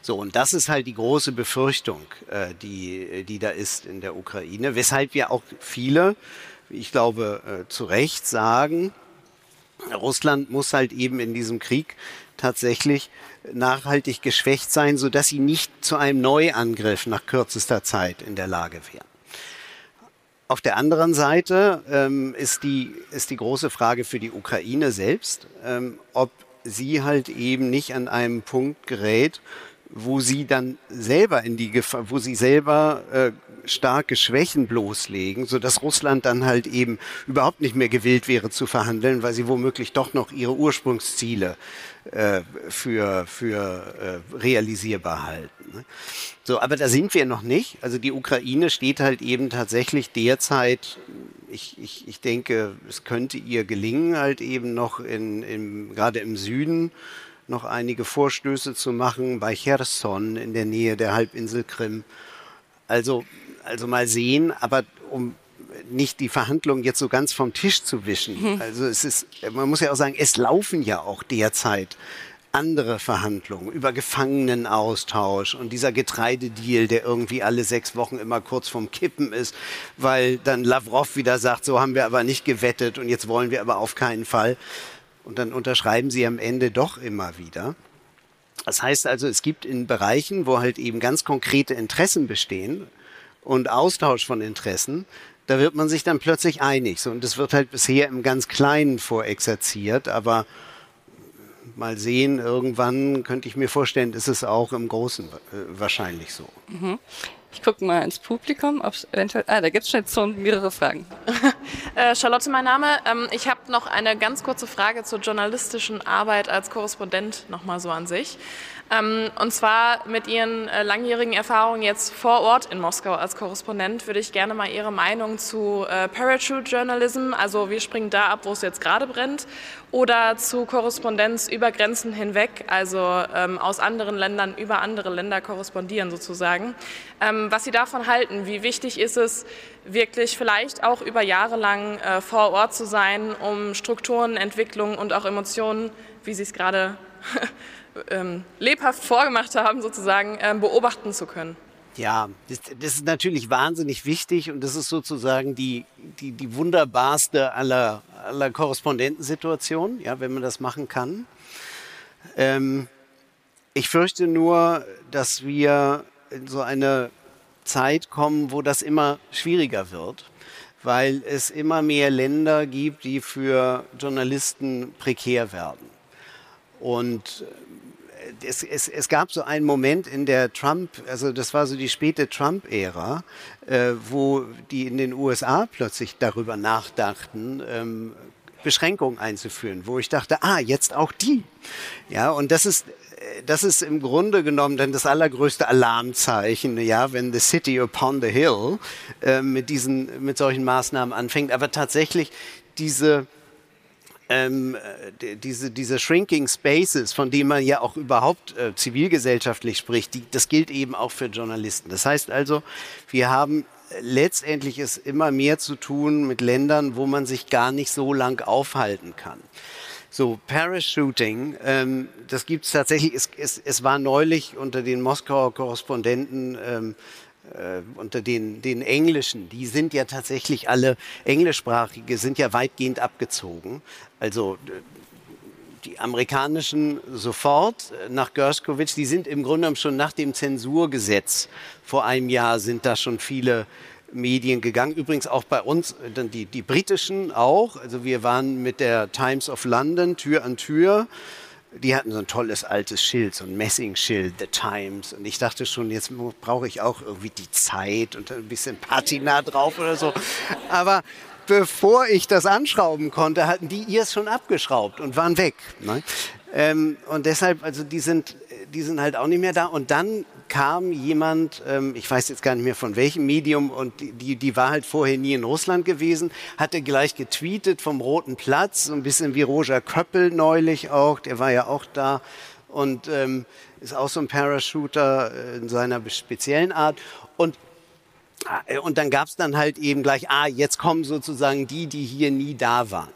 So, und das ist halt die große Befürchtung, äh, die, die da ist in der Ukraine, weshalb wir auch viele, ich glaube, äh, zu Recht sagen, Russland muss halt eben in diesem Krieg tatsächlich nachhaltig geschwächt sein, sodass sie nicht zu einem Neuangriff nach kürzester Zeit in der Lage wären. Auf der anderen Seite ähm, ist, die, ist die große Frage für die Ukraine selbst, ähm, ob sie halt eben nicht an einem Punkt gerät, wo sie dann selber in die Gefahr, wo sie selber äh, starke Schwächen bloßlegen, so dass Russland dann halt eben überhaupt nicht mehr gewillt wäre zu verhandeln, weil sie womöglich doch noch ihre Ursprungsziele äh, für, für äh, realisierbar halten. Ne? So, aber da sind wir noch nicht. Also die Ukraine steht halt eben tatsächlich derzeit, ich, ich, ich denke, es könnte ihr gelingen, halt eben noch in, in, gerade im Süden noch einige Vorstöße zu machen, bei Cherson in der Nähe der Halbinsel Krim. Also, also mal sehen, aber um nicht die Verhandlungen jetzt so ganz vom Tisch zu wischen. Mhm. Also es ist, man muss ja auch sagen, es laufen ja auch derzeit andere Verhandlungen über Gefangenenaustausch und dieser Getreidedeal, der irgendwie alle sechs Wochen immer kurz vorm Kippen ist, weil dann Lavrov wieder sagt, so haben wir aber nicht gewettet und jetzt wollen wir aber auf keinen Fall. Und dann unterschreiben sie am Ende doch immer wieder. Das heißt also, es gibt in Bereichen, wo halt eben ganz konkrete Interessen bestehen, und Austausch von Interessen, da wird man sich dann plötzlich einig. So, und das wird halt bisher im ganz Kleinen vorexerziert, aber mal sehen, irgendwann könnte ich mir vorstellen, ist es auch im Großen äh, wahrscheinlich so. Mhm. Ich gucke mal ins Publikum, ob es eventuell. Ah, da gibt es schon mehrere Fragen. (laughs) äh, Charlotte, mein Name. Ähm, ich habe noch eine ganz kurze Frage zur journalistischen Arbeit als Korrespondent nochmal so an sich. Ähm, und zwar mit Ihren äh, langjährigen Erfahrungen jetzt vor Ort in Moskau als Korrespondent würde ich gerne mal Ihre Meinung zu äh, Parachute Journalism, also wir springen da ab, wo es jetzt gerade brennt, oder zu Korrespondenz über Grenzen hinweg, also ähm, aus anderen Ländern über andere Länder korrespondieren sozusagen. Ähm, was Sie davon halten, wie wichtig ist es, wirklich vielleicht auch über Jahre lang äh, vor Ort zu sein, um Strukturen, Entwicklungen und auch Emotionen, wie Sie es gerade (laughs) ähm, lebhaft vorgemacht haben, sozusagen ähm, beobachten zu können. Ja, das, das, ist natürlich wahnsinnig wichtig und das ist sozusagen die, die, die wunderbarste aller, aller Korrespondentensituationen, ja, wenn man das machen kann. Ähm, ich fürchte nur, dass wir in so eine Zeit kommen, wo das immer schwieriger wird, weil es immer mehr Länder gibt, die für Journalisten prekär werden. Und es, es, es, gab so einen Moment in der Trump, also das war so die späte Trump-Ära, äh, wo die in den USA plötzlich darüber nachdachten, ähm, Beschränkungen einzuführen, wo ich dachte, ah, jetzt auch die. Ja, und das ist, das ist im Grunde genommen dann das allergrößte Alarmzeichen, ja, wenn the city upon the hill äh, mit diesen, mit solchen Maßnahmen anfängt. Aber tatsächlich diese, ähm, diese, diese Shrinking Spaces, von denen man ja auch überhaupt äh, zivilgesellschaftlich spricht, die, das gilt eben auch für Journalisten. Das heißt also, wir haben letztendlich es immer mehr zu tun mit Ländern, wo man sich gar nicht so lang aufhalten kann. So, Parachuting, ähm, das gibt es tatsächlich, es, es, es war neulich unter den Moskauer Korrespondenten ähm, äh, unter den, den Englischen, die sind ja tatsächlich alle englischsprachige, sind ja weitgehend abgezogen. Also die amerikanischen sofort nach Gershkovich, die sind im Grunde genommen schon nach dem Zensurgesetz vor einem Jahr sind da schon viele Medien gegangen. Übrigens auch bei uns, die, die britischen auch. Also wir waren mit der Times of London Tür an Tür die hatten so ein tolles altes Schild, so ein Messingschild, The Times. Und ich dachte schon, jetzt brauche ich auch irgendwie die Zeit und ein bisschen Patina drauf oder so. Aber bevor ich das anschrauben konnte, hatten die ihr es schon abgeschraubt und waren weg. Ne? Ähm, und deshalb, also die sind, die sind halt auch nicht mehr da. Und dann kam jemand, ähm, ich weiß jetzt gar nicht mehr von welchem Medium, und die, die war halt vorher nie in Russland gewesen, hatte gleich getweetet vom Roten Platz, so ein bisschen wie Roger Köppel neulich auch, der war ja auch da und ähm, ist auch so ein Parachuter äh, in seiner speziellen Art. Und äh, und dann gab es dann halt eben gleich, ah, jetzt kommen sozusagen die, die hier nie da waren.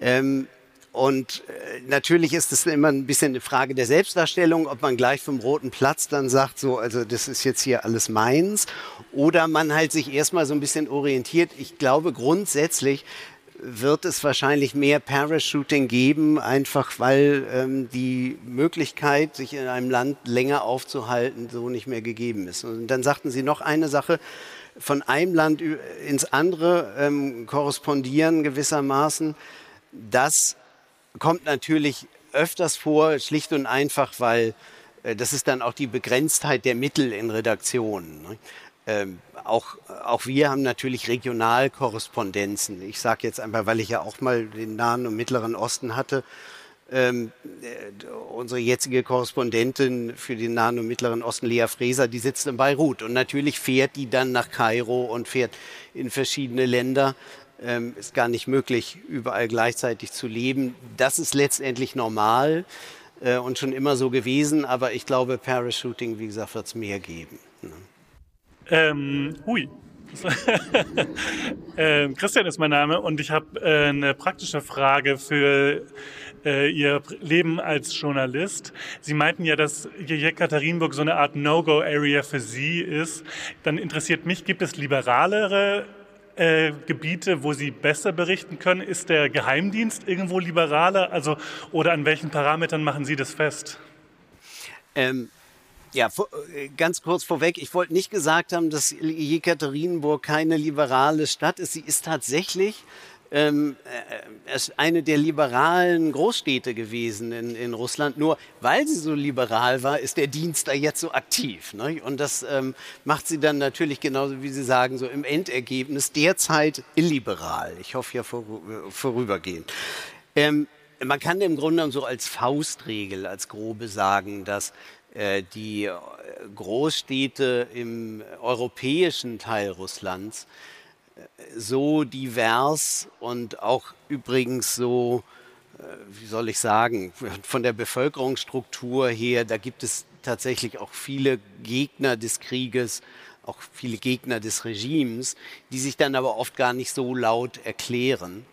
Ähm, und äh, natürlich ist es immer ein bisschen eine Frage der Selbstdarstellung, ob man gleich vom Roten Platz dann sagt, so, also das ist jetzt hier alles meins, oder man halt sich erstmal so ein bisschen orientiert. Ich glaube, grundsätzlich wird es wahrscheinlich mehr Parachuting geben, einfach weil ähm, die Möglichkeit, sich in einem Land länger aufzuhalten, so nicht mehr gegeben ist. Und dann sagten Sie noch eine Sache, von einem Land ins andere ähm, korrespondieren gewissermaßen. Das kommt natürlich öfters vor, schlicht und einfach, weil äh, das ist dann auch die Begrenztheit der Mittel in Redaktionen. Ne? Ähm, auch, auch wir haben natürlich Regionalkorrespondenzen. Ich sage jetzt einfach, weil ich ja auch mal den Nahen und Mittleren Osten hatte. Ähm, äh, unsere jetzige Korrespondentin für den Nahen und Mittleren Osten, Lea Freser, die sitzt in Beirut. Und natürlich fährt die dann nach Kairo und fährt in verschiedene Länder ähm, ist gar nicht möglich, überall gleichzeitig zu leben. Das ist letztendlich normal äh, und schon immer so gewesen, aber ich glaube, Parachuting, wie gesagt, wird es mehr geben. Ne? Ähm, hui. (laughs) äh, Christian ist mein Name und ich habe äh, eine praktische Frage für äh, Ihr Leben als Journalist. Sie meinten ja, dass Jekaterinburg so eine Art No-Go-Area für Sie ist. Dann interessiert mich, gibt es liberalere äh, Gebiete, wo Sie besser berichten können? Ist der Geheimdienst irgendwo liberaler? Also, oder an welchen Parametern machen Sie das fest? Ähm, Ja, äh, ganz kurz vorweg, ich wollte nicht gesagt haben, dass Jekaterinburg keine liberale Stadt ist. Sie ist tatsächlich ähm, äh, eine der liberalen Großstädte gewesen in, in Russland. Nur weil sie so liberal war, ist der Dienst da jetzt so aktiv. Ne? Und das ähm, macht sie dann natürlich genauso, wie Sie sagen, so im Endergebnis derzeit illiberal. Ich hoffe ja vor, äh, vorübergehend. Ähm, man kann im Grunde so als Faustregel, als grobe sagen, dass äh, die Großstädte im europäischen Teil Russlands so divers und auch übrigens so, äh, wie soll ich sagen, von der Bevölkerungsstruktur her, da gibt es tatsächlich auch viele Gegner des Krieges, auch viele Gegner des Regimes, die sich dann aber oft gar nicht so laut erklären.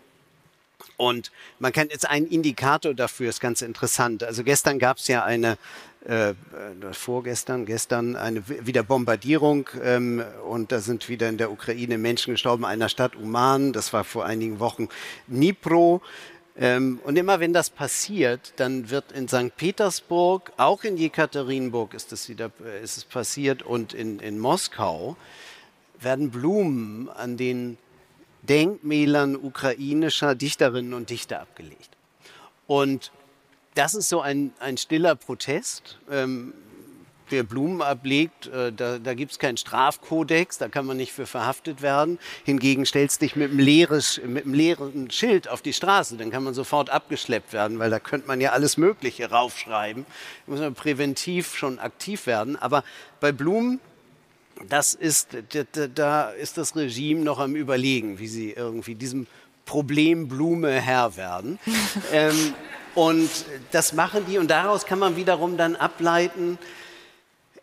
Und man kann jetzt einen Indikator dafür, ist ganz interessant. Also gestern gab es ja eine äh, äh, vorgestern, gestern eine wieder Bombardierung ähm, und da sind wieder in der Ukraine Menschen gestorben, einer Stadt Uman, das war vor einigen Wochen Dnipro. Ähm, und immer wenn das passiert, dann wird in St. Petersburg, auch in Jekaterinburg ist es wieder äh, ist es passiert und in, in Moskau werden Blumen an den Denkmälern ukrainischer Dichterinnen und Dichter abgelegt. Und das ist so ein, ein stiller Protest. Ähm, wer Blumen ablegt, äh, da, da gibt es keinen Strafkodex, da kann man nicht für verhaftet werden. Hingegen stellst dich mit einem, leeres, mit einem leeren Schild auf die Straße, dann kann man sofort abgeschleppt werden, weil da könnte man ja alles Mögliche raufschreiben. Da muss man präventiv schon aktiv werden. Aber bei Blumen, das ist, da, da ist das Regime noch am Überlegen, wie sie irgendwie diesem Problem Blume Herr werden. (laughs) ähm, und das machen die und daraus kann man wiederum dann ableiten,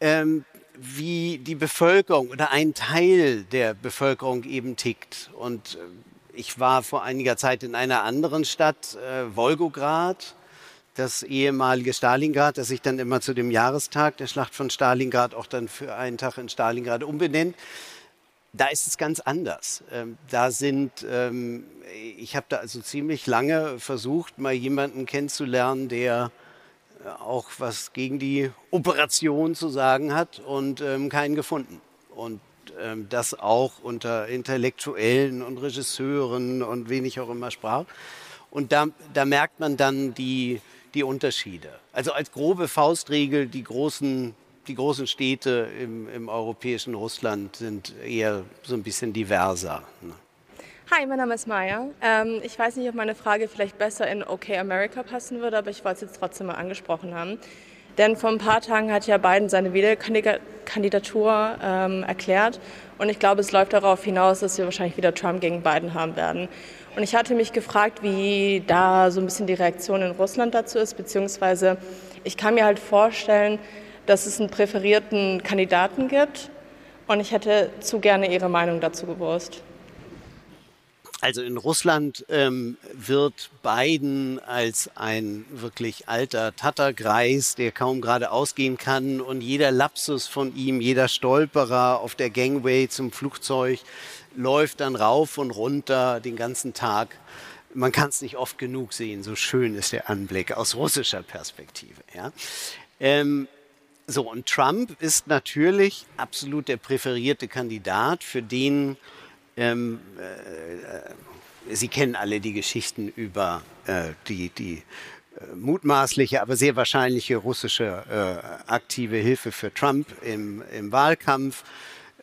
ähm, wie die Bevölkerung oder ein Teil der Bevölkerung eben tickt. Und äh, ich war vor einiger Zeit in einer anderen Stadt, äh, Wolgograd, das ehemalige Stalingrad, das sich dann immer zu dem Jahrestag der Schlacht von Stalingrad auch dann für einen Tag in Stalingrad umbenennt. Da ist es ganz anders. Ähm, da sind, ähm, ich habe da also ziemlich lange versucht, mal jemanden kennenzulernen, der äh, auch was gegen die Operation zu sagen hat und ähm, keinen gefunden. Und das auch unter Intellektuellen und Regisseuren und wen ich auch immer sprach. Und da, da merkt man dann die, die Unterschiede. Also als grobe Faustregel, die großen die großen Städte im, im, europäischen Russland sind eher so ein bisschen diverser. Ne? Hi, mein Name ist Maya. Ähm, ich weiß nicht, ob meine Frage vielleicht besser in OK America passen würde, aber ich wollte es jetzt trotzdem mal angesprochen haben. Denn vor ein paar Tagen hat ja Biden seine Wiederkandidatur ähm, erklärt. Und ich glaube, es läuft darauf hinaus, dass wir wahrscheinlich wieder Trump gegen Biden haben werden. Und ich hatte mich gefragt, wie da so ein bisschen die Reaktion in Russland dazu ist, beziehungsweise ich kann mir halt vorstellen, dass es einen präferierten Kandidaten gibt. Und ich hätte zu gerne Ihre Meinung dazu gewusst. Also in Russland ähm, wird Biden als ein wirklich alter Tattergreis, der kaum gerade ausgehen kann und jeder Lapsus von ihm, jeder Stolperer auf der Gangway zum Flugzeug läuft dann rauf und runter den ganzen Tag. Man kann es nicht oft genug sehen, so schön ist der Anblick aus russischer Perspektive. Ja. Ähm, so, und Trump ist natürlich absolut der präferierte Kandidat, für den ähm, äh, Sie kennen alle die Geschichten über äh, die, die äh, mutmaßliche, aber sehr wahrscheinliche russische äh, aktive Hilfe für Trump im, im Wahlkampf,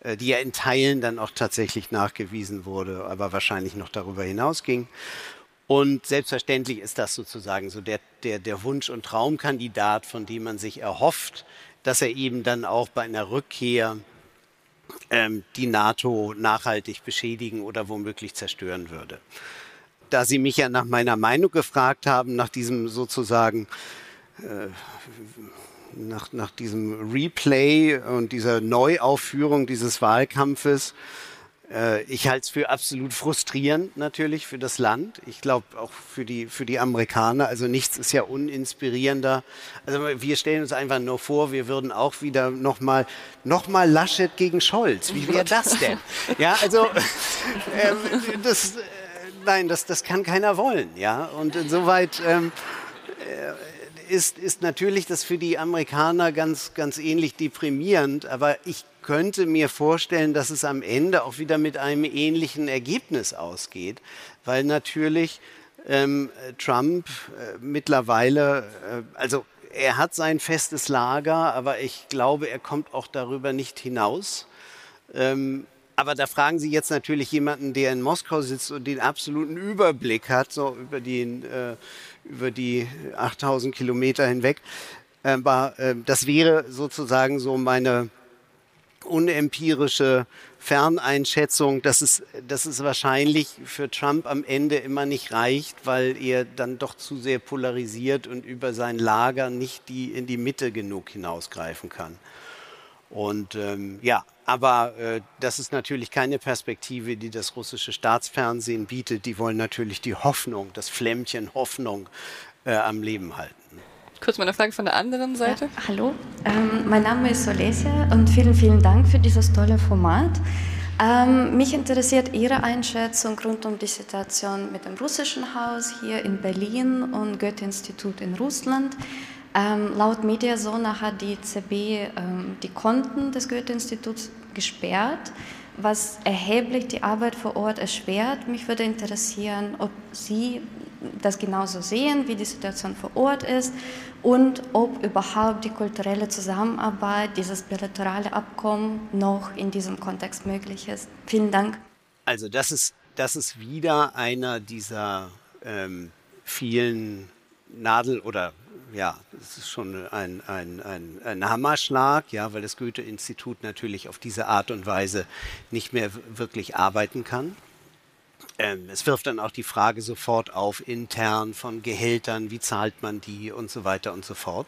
äh, die ja in Teilen dann auch tatsächlich nachgewiesen wurde, aber wahrscheinlich noch darüber hinausging. Und selbstverständlich ist das sozusagen so der, der, der Wunsch- und Traumkandidat, von dem man sich erhofft, dass er eben dann auch bei einer Rückkehr ähm, die NATO nachhaltig beschädigen oder womöglich zerstören würde. Da Sie mich ja nach meiner Meinung gefragt haben, nach diesem sozusagen äh, nach, nach diesem Replay und dieser Neuaufführung dieses Wahlkampfes, ich halte es für absolut frustrierend natürlich für das Land. Ich glaube auch für die, für die Amerikaner. Also nichts ist ja uninspirierender. Also wir stellen uns einfach nur vor, wir würden auch wieder nochmal noch mal Laschet gegen Scholz. Wie wäre das denn? Ja, also (laughs) äh, das, äh, nein, das, das kann keiner wollen. Ja, und insoweit ähm, äh, ist, ist natürlich das für die Amerikaner ganz, ganz ähnlich deprimierend, aber ich könnte mir vorstellen, dass es am Ende auch wieder mit einem ähnlichen Ergebnis ausgeht, weil natürlich ähm, Trump äh, mittlerweile, äh, also er hat sein festes Lager, aber ich glaube, er kommt auch darüber nicht hinaus. Ähm, aber da fragen Sie jetzt natürlich jemanden, der in Moskau sitzt und den absoluten Überblick hat, so über die, äh, über die 8000 Kilometer hinweg. Aber äh, das wäre sozusagen so meine unempirische Ferneinschätzung, dass es, dass es wahrscheinlich für Trump am Ende immer nicht reicht, weil er dann doch zu sehr polarisiert und über sein Lager nicht die, in die Mitte genug hinausgreifen kann. Und ähm, ja, aber äh, das ist natürlich keine Perspektive, die das russische Staatsfernsehen bietet. Die wollen natürlich die Hoffnung, das Flämmchen Hoffnung äh, am Leben halten. Kurz mal eine Frage von der anderen Seite. Ja, hallo, ähm, mein Name ist Olesia und vielen, vielen Dank für dieses tolle Format. Ähm, mich interessiert Ihre Einschätzung rund um die Situation mit dem russischen Haus hier in Berlin und Goethe-Institut in Russland. Ähm, laut Mediasona hat die EZB ähm, die Konten des Goethe-Instituts gesperrt, was erheblich die Arbeit vor Ort erschwert. Mich würde interessieren, ob Sie das genauso sehen, wie die Situation vor Ort ist und ob überhaupt die kulturelle Zusammenarbeit, dieses bilaterale Abkommen noch in diesem Kontext möglich ist. Vielen Dank. Also das ist, das ist wieder einer dieser ähm, vielen Nadel- oder ja, das ist schon ein, ein, ein, ein Hammerschlag, ja, weil das Goethe-Institut natürlich auf diese Art und Weise nicht mehr wirklich arbeiten kann. Ähm, es wirft dann auch die Frage sofort auf, intern von Gehältern, wie zahlt man die und so weiter und so fort.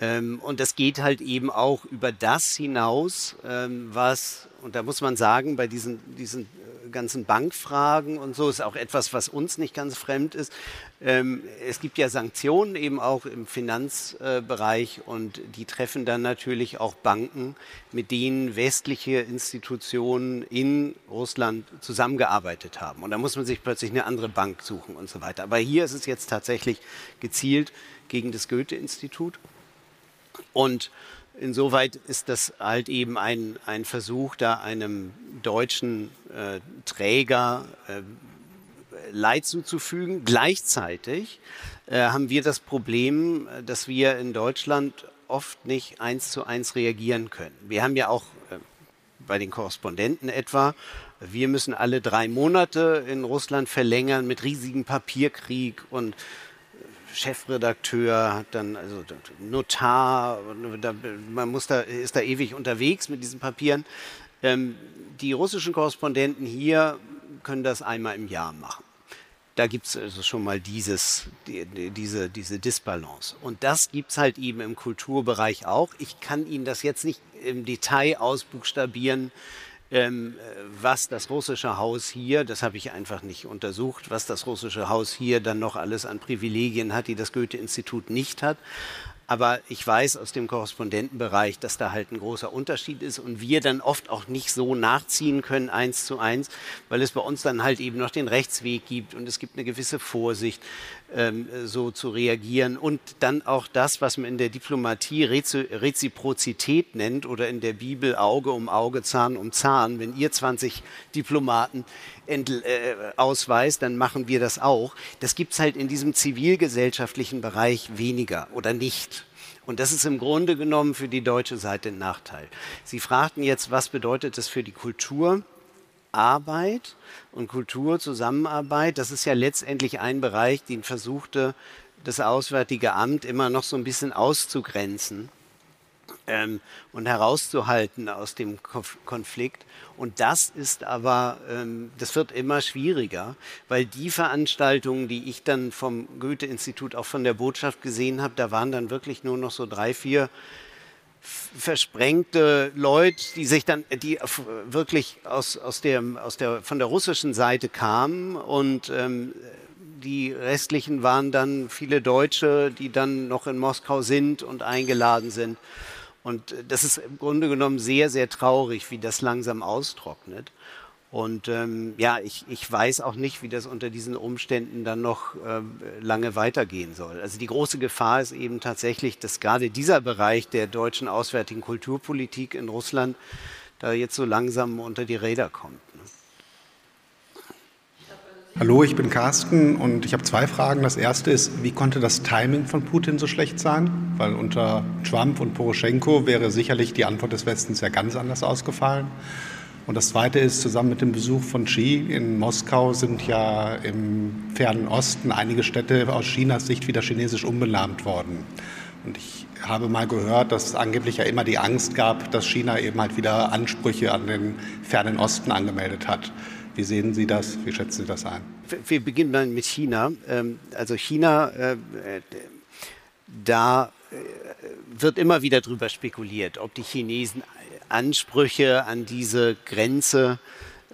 Ähm, und das geht halt eben auch über das hinaus, ähm, was, und da muss man sagen, bei diesen, diesen ganzen Bankfragen und so ist auch etwas, was uns nicht ganz fremd ist. Ähm, es gibt ja Sanktionen eben auch im Finanzbereich und die treffen dann natürlich auch Banken, mit denen westliche Institutionen in Russland zusammengearbeitet haben. Und da muss man sich plötzlich eine andere Bank suchen und so weiter. Aber hier ist es jetzt tatsächlich gezielt gegen das Goethe-Institut. Und insoweit ist das halt eben ein, ein Versuch, da einem deutschen äh, Träger äh, Leid zuzufügen. Gleichzeitig äh, haben wir das Problem, äh, dass wir in Deutschland oft nicht eins zu eins reagieren können. Wir haben ja auch äh, bei den Korrespondenten etwa, wir müssen alle drei Monate in Russland verlängern mit riesigem Papierkrieg und Chefredakteur, dann also Notar, man muss da, ist da ewig unterwegs mit diesen Papieren. Ähm, die russischen Korrespondenten hier können das einmal im Jahr machen. Da gibt es also schon mal dieses, die, diese, diese Disbalance. Und das gibt es halt eben im Kulturbereich auch. Ich kann Ihnen das jetzt nicht im Detail ausbuchstabieren, ähm, was das russische Haus hier, das habe ich einfach nicht untersucht, was das russische Haus hier dann noch alles an Privilegien hat, die das Goethe-Institut nicht hat. Aber ich weiß aus dem Korrespondentenbereich, dass da halt ein großer Unterschied ist und wir dann oft auch nicht so nachziehen können eins zu eins, weil es bei uns dann halt eben noch den Rechtsweg gibt und es gibt eine gewisse Vorsicht, ähm, so zu reagieren und dann auch das, was man in der Diplomatie Reziprozität nennt oder in der Bibel Auge um Auge, Zahn um Zahn. Wenn ihr 20 Diplomaten äh, ausweist, dann machen wir das auch. Das gibt es halt in diesem zivilgesellschaftlichen Bereich weniger oder nicht. Und das ist im Grunde genommen für die deutsche Seite ein Nachteil. Sie fragten jetzt, was bedeutet das für die Kultur? Arbeit und Kulturzusammenarbeit, das ist ja letztendlich ein Bereich, den versuchte das Auswärtige Amt immer noch so ein bisschen auszugrenzen ähm, und herauszuhalten aus dem Konflikt. Und das ist aber, ähm, das wird immer schwieriger, weil die Veranstaltungen, die ich dann vom Goethe-Institut, auch von der Botschaft gesehen habe, da waren dann wirklich nur noch so drei, vier versprengte Leute, die sich dann, die wirklich aus, aus, der, aus der, von der russischen Seite kamen und ähm, die restlichen waren dann viele Deutsche, die dann noch in Moskau sind und eingeladen sind. Und das ist im Grunde genommen sehr, sehr traurig, wie das langsam austrocknet. Und ähm, ja, ich, ich weiß auch nicht, wie das unter diesen Umständen dann noch äh, lange weitergehen soll. Also die große Gefahr ist eben tatsächlich, dass gerade dieser Bereich der deutschen auswärtigen Kulturpolitik in Russland da jetzt so langsam unter die Räder kommt. Ne? Hallo, ich bin Carsten und ich habe zwei Fragen. Das erste ist, wie konnte das Timing von Putin so schlecht sein? Weil unter Trump und Poroschenko wäre sicherlich die Antwort des Westens ja ganz anders ausgefallen. Und das Zweite ist, zusammen mit dem Besuch von Xi in Moskau sind ja im fernen Osten einige Städte aus Chinas Sicht wieder chinesisch umbenannt worden. Und ich habe mal gehört, dass es angeblich ja immer die Angst gab, dass China eben halt wieder Ansprüche an den fernen Osten angemeldet hat. Wie sehen Sie das? Wie schätzen Sie das ein? Wir beginnen mal mit China. Ähm, also China, äh, da äh, wird immer wieder darüber spekuliert, ob die Chinesen Ansprüche an diese Grenze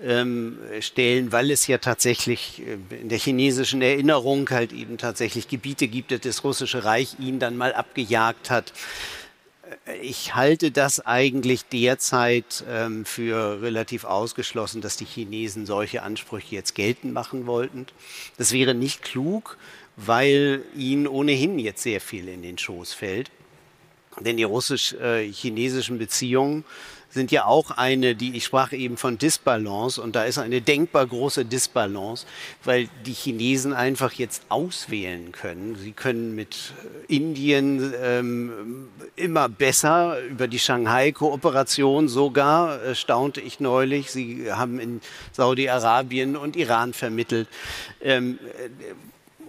ähm, stellen, weil es ja tatsächlich äh, in der chinesischen Erinnerung halt eben tatsächlich Gebiete gibt, dass das russische Reich ihn dann mal abgejagt hat. Äh, ich halte das eigentlich derzeit ähm, für relativ ausgeschlossen, dass die Chinesen solche Ansprüche jetzt geltend machen wollten. Das wäre nicht klug, weil ihnen ohnehin jetzt sehr viel in den Schoß fällt. Denn die russisch-chinesischen äh, Beziehungen sind ja auch eine, die ich sprach eben von Disbalance und da ist eine denkbar große Disbalance, weil die Chinesen einfach jetzt auswählen können. Sie können mit Indien ähm, immer besser über die Shanghai-Kooperation sogar, äh, staunte ich neulich. Sie haben in Saudi-Arabien und Iran vermittelt. Ähm,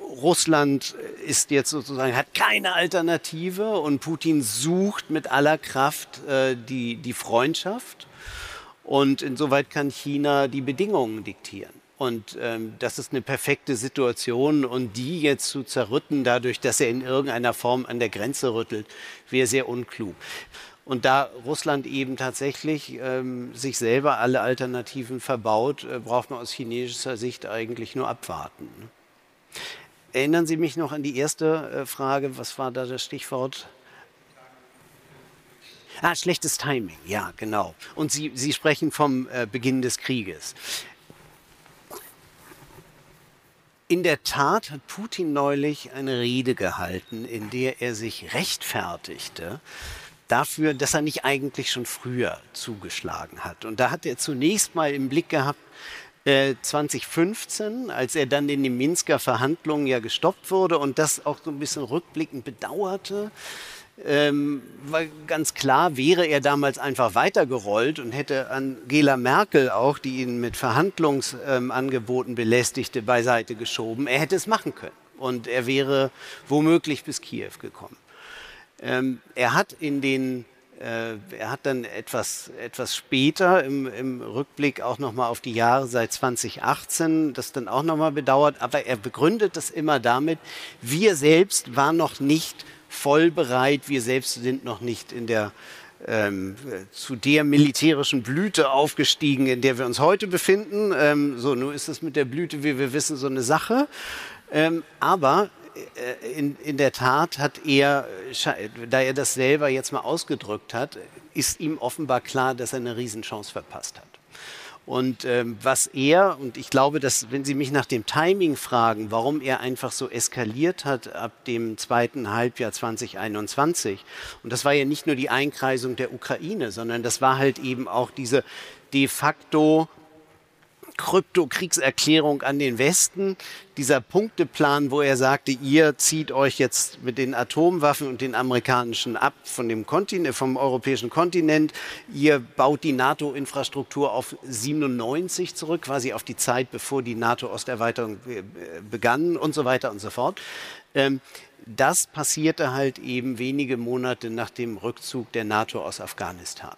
Russland ist jetzt sozusagen, hat keine Alternative und Putin sucht mit aller Kraft äh, die, die Freundschaft. Und insoweit kann China die Bedingungen diktieren. Und ähm, das ist eine perfekte Situation. Und die jetzt zu zerrütten, dadurch, dass er in irgendeiner Form an der Grenze rüttelt, wäre sehr unklug. Und da Russland eben tatsächlich ähm, sich selber alle Alternativen verbaut, äh, braucht man aus chinesischer Sicht eigentlich nur abwarten. Ne? Erinnern Sie mich noch an die erste äh, Frage? Was war da das Stichwort? Ah, schlechtes Timing, ja, genau. Und Sie, Sie sprechen vom äh, Beginn des Krieges. In der Tat hat Putin neulich eine Rede gehalten, in der er sich rechtfertigte dafür, dass er nicht eigentlich schon früher zugeschlagen hat. Und da hat er zunächst mal im Blick gehabt, 2015, äh, als er dann in den Minsker Verhandlungen ja gestoppt wurde und das auch so ein bisschen rückblickend bedauerte, ähm, weil ganz klar wäre er damals einfach weitergerollt und hätte Angela Merkel auch, die ihn mit Verhandlungsangeboten ähm, belästigte, beiseite geschoben. Er hätte es machen können und er wäre womöglich bis Kiew gekommen. Ähm, er hat in den er hat dann etwas, etwas später im, im Rückblick auch nochmal auf die Jahre seit 2018 das dann auch nochmal bedauert, aber er begründet das immer damit, wir selbst waren noch nicht voll bereit, wir selbst sind noch nicht in der ähm, zu der militärischen Blüte aufgestiegen, in der wir uns heute befinden. Ähm, so, nun ist es mit der Blüte, wie wir wissen, so eine Sache. Ähm, aber äh, in, in der Tat hat er, da er das selber jetzt mal ausgedrückt hat, ist ihm offenbar klar, dass er eine Riesenchance verpasst hat. Und ähm, was er, und ich glaube, dass wenn Sie mich nach dem Timing fragen, warum er einfach so eskaliert hat ab dem zweiten Halbjahr 2021, und das war ja nicht nur die Einkreisung der Ukraine, sondern das war halt eben auch diese de facto Krypto-Kriegserklärung an den Westen, dieser Punkteplan, wo er sagte, ihr zieht euch jetzt mit den Atomwaffen und den amerikanischen ab von dem Kontinent, vom europäischen Kontinent, ihr baut die NATO-Infrastruktur auf 97 zurück, quasi auf die Zeit, bevor die NATO-Osterweiterung begann und so weiter und so fort. Ähm, das passierte halt eben wenige Monate nach dem Rückzug der NATO aus Afghanistan.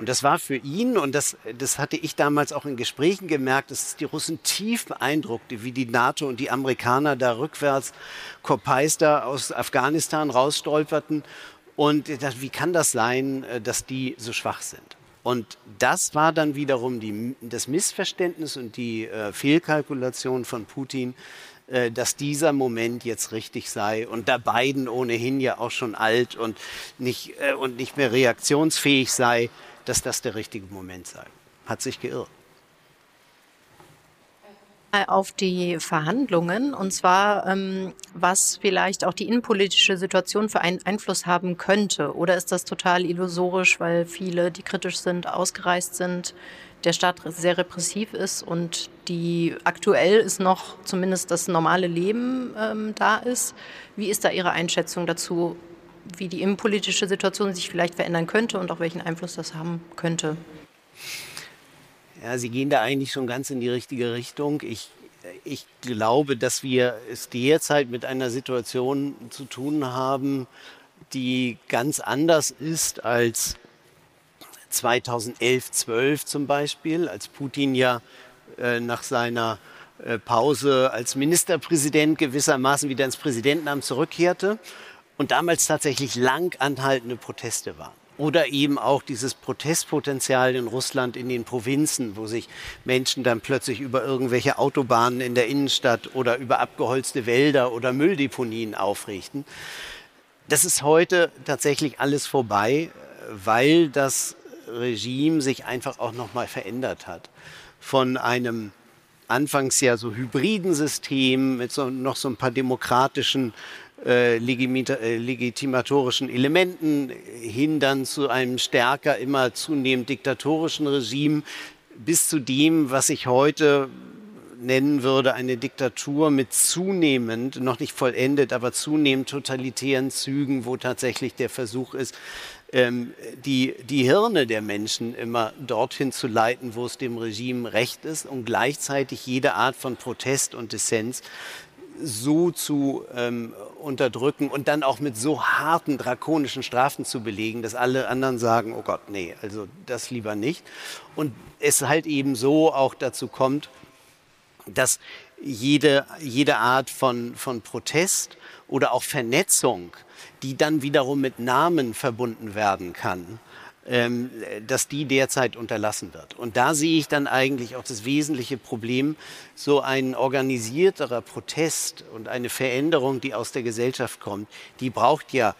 Und das war für ihn, und das, das hatte ich damals auch in Gesprächen gemerkt, dass die Russen tief beeindruckte, wie die NATO und die Amerikaner da rückwärts Korpeister aus Afghanistan rausstolperten. Und dachte, wie kann das sein, äh, dass die so schwach sind? Und das war dann wiederum die, das Missverständnis und die äh, Fehlkalkulation von Putin, äh, dass dieser Moment jetzt richtig sei und da Biden ohnehin ja auch schon alt und nicht, äh, und nicht mehr reaktionsfähig sei, dass das der richtige Moment sei. Hat sich geirrt. Auf die Verhandlungen und zwar, ähm, was vielleicht auch die innenpolitische Situation für einen Einfluss haben könnte. Oder ist das total illusorisch, weil viele, die kritisch sind, ausgereist sind, der Staat sehr repressiv ist und die aktuell ist noch zumindest das normale Leben ähm, da ist. Wie ist da Ihre Einschätzung dazu, wie die innenpolitische Situation sich vielleicht verändern könnte und auch welchen Einfluss das haben könnte? Ja, Sie gehen da eigentlich schon ganz in die richtige Richtung. Ich, ich glaube, dass wir es derzeit mit einer Situation zu tun haben, die ganz anders ist als 2011, 12 zum Beispiel, als Putin ja äh, nach seiner äh, Pause als Ministerpräsident gewissermaßen wieder ins Präsidentenamt zurückkehrte und damals tatsächlich lang anhaltende Proteste waren. Oder eben auch dieses Protestpotenzial in Russland in den Provinzen, wo sich Menschen dann plötzlich über irgendwelche Autobahnen in der Innenstadt oder über abgeholzte Wälder oder Mülldeponien aufrichten. Das ist heute tatsächlich alles vorbei, weil das Regime sich einfach auch nochmal verändert hat. Von einem anfangs ja so hybriden System mit so, noch so ein paar demokratischen äh, äh, legitimatorischen Elementen hin dann zu einem stärker, immer zunehmend diktatorischen Regime bis zu dem, was ich heute nennen würde, eine Diktatur mit zunehmend, noch nicht vollendet, aber zunehmend totalitären Zügen, wo tatsächlich der Versuch ist, ähm, die, die Hirne der Menschen immer dorthin zu leiten, wo es dem Regime recht ist und gleichzeitig jede Art von Protest und Dissens so zu ähm, unterdrücken und dann auch mit so harten, drakonischen Strafen zu belegen, dass alle anderen sagen, oh Gott, nee, also das lieber nicht. Und es halt eben so auch dazu kommt, dass jede, jede Art von, von Protest oder auch Vernetzung, die dann wiederum mit Namen verbunden werden kann, ähm, dass die derzeit unterlassen wird. Und da sehe ich dann eigentlich auch das wesentliche Problem, so ein organisierterer Protest und eine Veränderung, die aus der Gesellschaft kommt, die braucht ja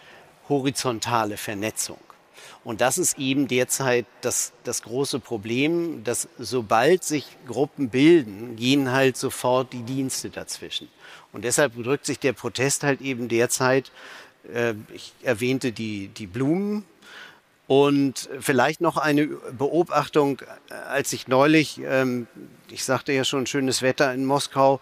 horizontale Vernetzung. Und das ist eben derzeit das, das große Problem, dass sobald sich Gruppen bilden, gehen halt sofort die Dienste dazwischen. Und deshalb drückt sich der Protest halt eben derzeit, äh, ich erwähnte die, die Blumen, und vielleicht noch eine Beobachtung, als ich neulich, ähm, ich sagte ja schon, schönes Wetter in Moskau,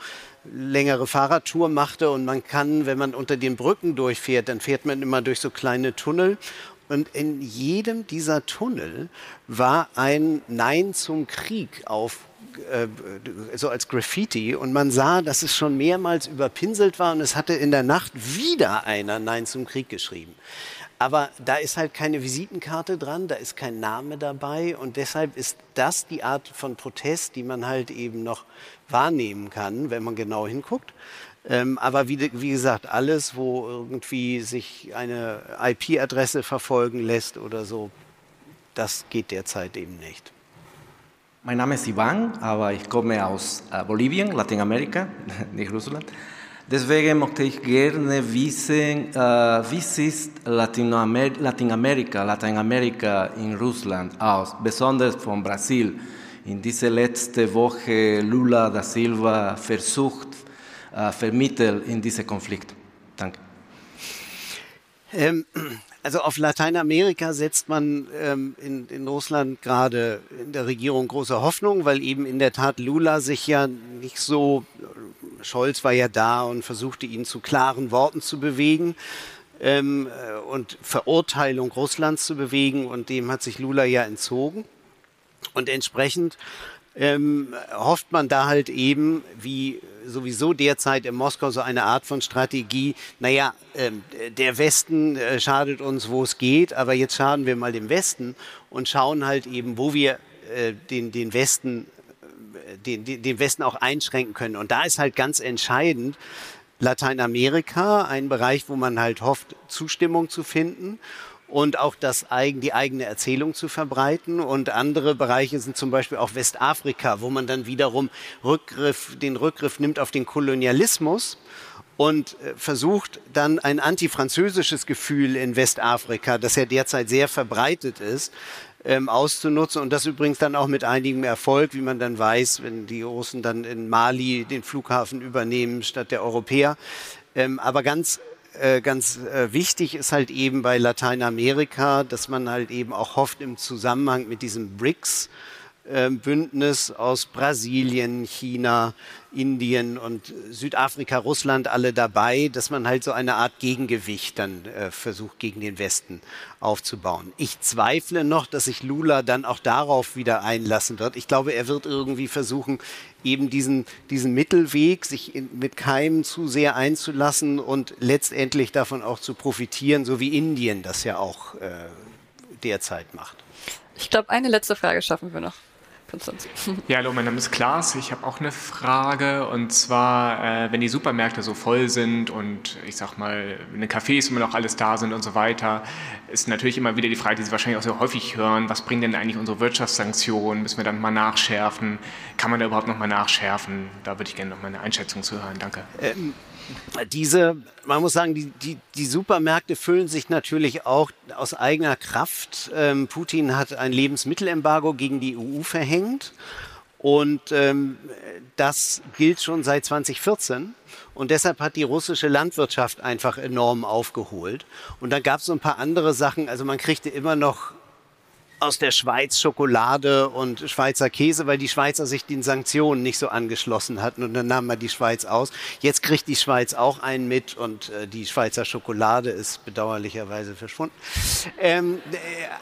längere Fahrradtour machte und man kann, wenn man unter den Brücken durchfährt, dann fährt man immer durch so kleine Tunnel und in jedem dieser Tunnel war ein Nein zum Krieg auf äh, so als Graffiti und man sah, dass es schon mehrmals überpinselt war und es hatte in der Nacht wieder einer Nein zum Krieg geschrieben. Aber da ist halt keine Visitenkarte dran, da ist kein Name dabei und deshalb ist das die Art von Protest, die man halt eben noch wahrnehmen kann, wenn man genau hinguckt. Ähm, aber wie, wie, gesagt, alles, wo irgendwie sich eine IP-Adresse verfolgen lässt oder so, das geht derzeit eben nicht. Mein Name ist Ivan, aber ich komme aus äh, Bolivien, Lateinamerika, (laughs) nicht Russland. Deswegen möchte ich gerne wissen, äh, wie sieht Latinamer Lateinamerika, Lateinamerika in Russland aus, besonders von Brasil. In dieser letzten Woche Lula da Silva versucht, äh, vermittelt in diesen Konflikt. Danke. Ähm, also auf Lateinamerika setzt man ähm, in, in, Russland gerade in der Regierung große Hoffnung, weil eben in der Tat Lula sich ja nicht so, Scholz war ja da und versuchte ihn zu klaren Worten zu bewegen ähm, äh, und Verurteilung Russlands zu bewegen und dem hat sich Lula ja entzogen. Und entsprechend ähm, hofft man da halt eben, wie sowieso derzeit in Moskau so eine Art von Strategie, naja, äh, der Westen äh, schadet uns, wo es geht, aber jetzt schaden wir mal dem Westen und schauen halt eben, wo wir äh, den, den Westen den, den Westen auch einschränken können. Und da ist halt ganz entscheidend, Lateinamerika, ein Bereich, wo man halt hofft, Zustimmung zu finden und auch das, die eigene Erzählung zu verbreiten. Und andere Bereiche sind zum Beispiel auch Westafrika, wo man dann wiederum Rückgriff, den Rückgriff nimmt auf den Kolonialismus und äh, versucht dann ein antifranzösisches Gefühl in Westafrika, das ja derzeit sehr verbreitet ist, ähm, auszunutzen und das übrigens dann auch mit einigem Erfolg, wie man dann weiß, wenn die Russen dann in Mali den Flughafen übernehmen statt der Europäer. Ähm, aber ganz äh, ganz äh, wichtig ist halt eben bei Lateinamerika, dass man halt eben auch hofft im Zusammenhang mit diesem BRICS ähm, Bündnis aus Brasilien, China, Indien und Südafrika, Russland alle dabei, dass man halt so eine Art Gegengewicht dann äh, versucht gegen den Westen aufzubauen. Ich zweifle noch, dass sich Lula dann auch darauf wieder einlassen wird. Ich glaube, er wird irgendwie versuchen, eben diesen, diesen Mittelweg, sich in, mit keinem zu sehr einzulassen und letztendlich davon auch zu profitieren, so wie Indien das ja auch äh, derzeit macht. Ich glaube, eine letzte Frage schaffen wir noch. Konstantin. Ja, hallo, mein Name ist Klaas. Ich habe auch eine Frage. Und zwar, äh, wenn die Supermärkte so voll sind und ich sag mal, in den Cafés immer noch alles da sind und so weiter, ist natürlich immer wieder die Frage, die Sie wahrscheinlich auch sehr häufig hören, was bringen denn eigentlich unsere Wirtschaftssanktionen? Müssen wir dann mal nachschärfen? Kann man da überhaupt noch mal nachschärfen? Da würde ich gerne noch mal eine Einschätzung zu hören. Danke. Ähm, diese, man muss sagen, die, die, die Supermärkte füllen sich natürlich auch aus eigener Kraft. Ähm, Putin hat ein Lebensmittelembargo gegen die EU verhängt und ähm, das gilt schon seit 2014. Und deshalb hat die russische Landwirtschaft einfach enorm aufgeholt. Und dann gab es so ein paar andere Sachen. Also man kriegte immer noch aus der Schweiz Schokolade und Schweizer Käse, weil die Schweizer sich den Sanktionen nicht so angeschlossen hatten und dann nahm man die Schweiz aus. Jetzt kriegt die Schweiz auch einen mit und äh, die Schweizer Schokolade ist bedauerlicherweise verschwunden. Ähm, äh,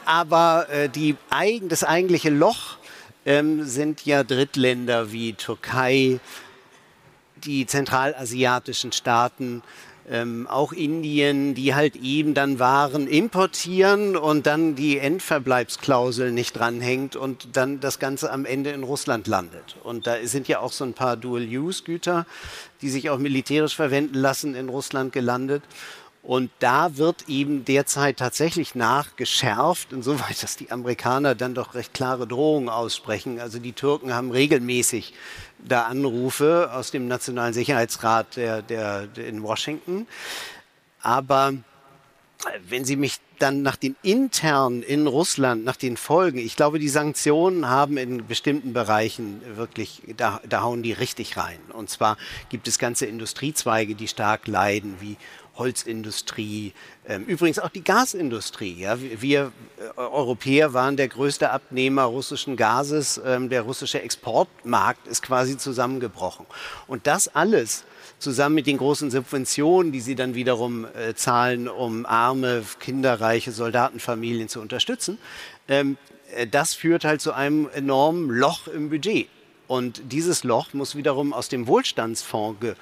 aber äh, die, das eigentliche Loch ähm, sind ja Drittländer wie Türkei, die zentralasiatischen Staaten, ähm, auch Indien, die halt eben dann Waren importieren und dann die Endverbleibsklausel nicht dranhängt und dann das Ganze am Ende in Russland landet. Und da sind ja auch so ein paar Dual-Use-Güter, die sich auch militärisch verwenden lassen, in Russland gelandet. Und da wird eben derzeit tatsächlich nachgeschärft, insoweit, dass die Amerikaner dann doch recht klare Drohungen aussprechen. Also die Türken haben regelmäßig da Anrufe aus dem Nationalen Sicherheitsrat der, der, der in Washington. Aber wenn Sie mich dann nach den internen in Russland, nach den Folgen, ich glaube, die Sanktionen haben in bestimmten Bereichen wirklich, da, da hauen die richtig rein. Und zwar gibt es ganze Industriezweige, die stark leiden, wie Holzindustrie, ähm, übrigens auch die Gasindustrie. Wir äh, Europäer waren der größte Abnehmer russischen Gases. Ähm, der russische Exportmarkt ist quasi zusammengebrochen. Und das alles zusammen mit den großen Subventionen, die sie dann wiederum äh, zahlen, um arme, kinderreiche Soldatenfamilien zu unterstützen, ähm, äh, das führt halt zu einem enormen Loch im Budget. Und dieses Loch muss wiederum aus dem Wohlstandsfonds ge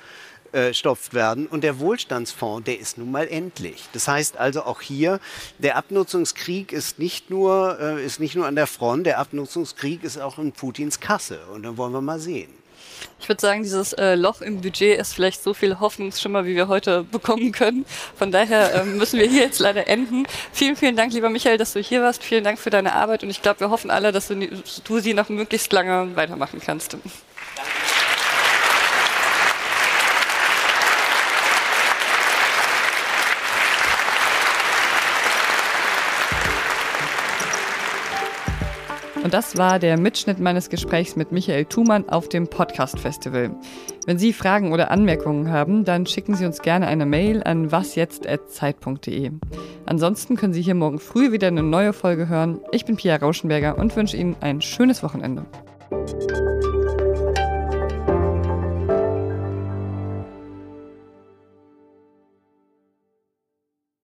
gestopft werden. Und der Wohlstandsfonds, der ist nun mal endlich. Das heißt also auch hier, der Abnutzungskrieg ist nicht nur, äh, ist nicht nur an der Front, der Abnutzungskrieg ist auch in Putins Kasse. Und dann wollen wir mal sehen. Ich würde sagen, dieses äh, Loch im Budget ist vielleicht so viel Hoffnungsschimmer, wie wir heute (laughs) bekommen können. Von daher äh, müssen wir hier jetzt leider enden. Vielen, vielen Dank, lieber Michael, dass du hier warst. Vielen Dank für deine Arbeit und ich glaube, wir hoffen alle, dass du, du sie noch möglichst lange weitermachen kannst. Und das war der Mitschnitt meines Gesprächs mit Michael Thumann auf dem Podcast Festival. Wenn Sie Fragen oder Anmerkungen haben, dann schicken Sie uns gerne eine Mail an wasjetzt.zeit.de. Ansonsten können Sie hier morgen früh wieder eine neue Folge hören. Ich bin Pia Rauschenberger und wünsche Ihnen ein schönes Wochenende.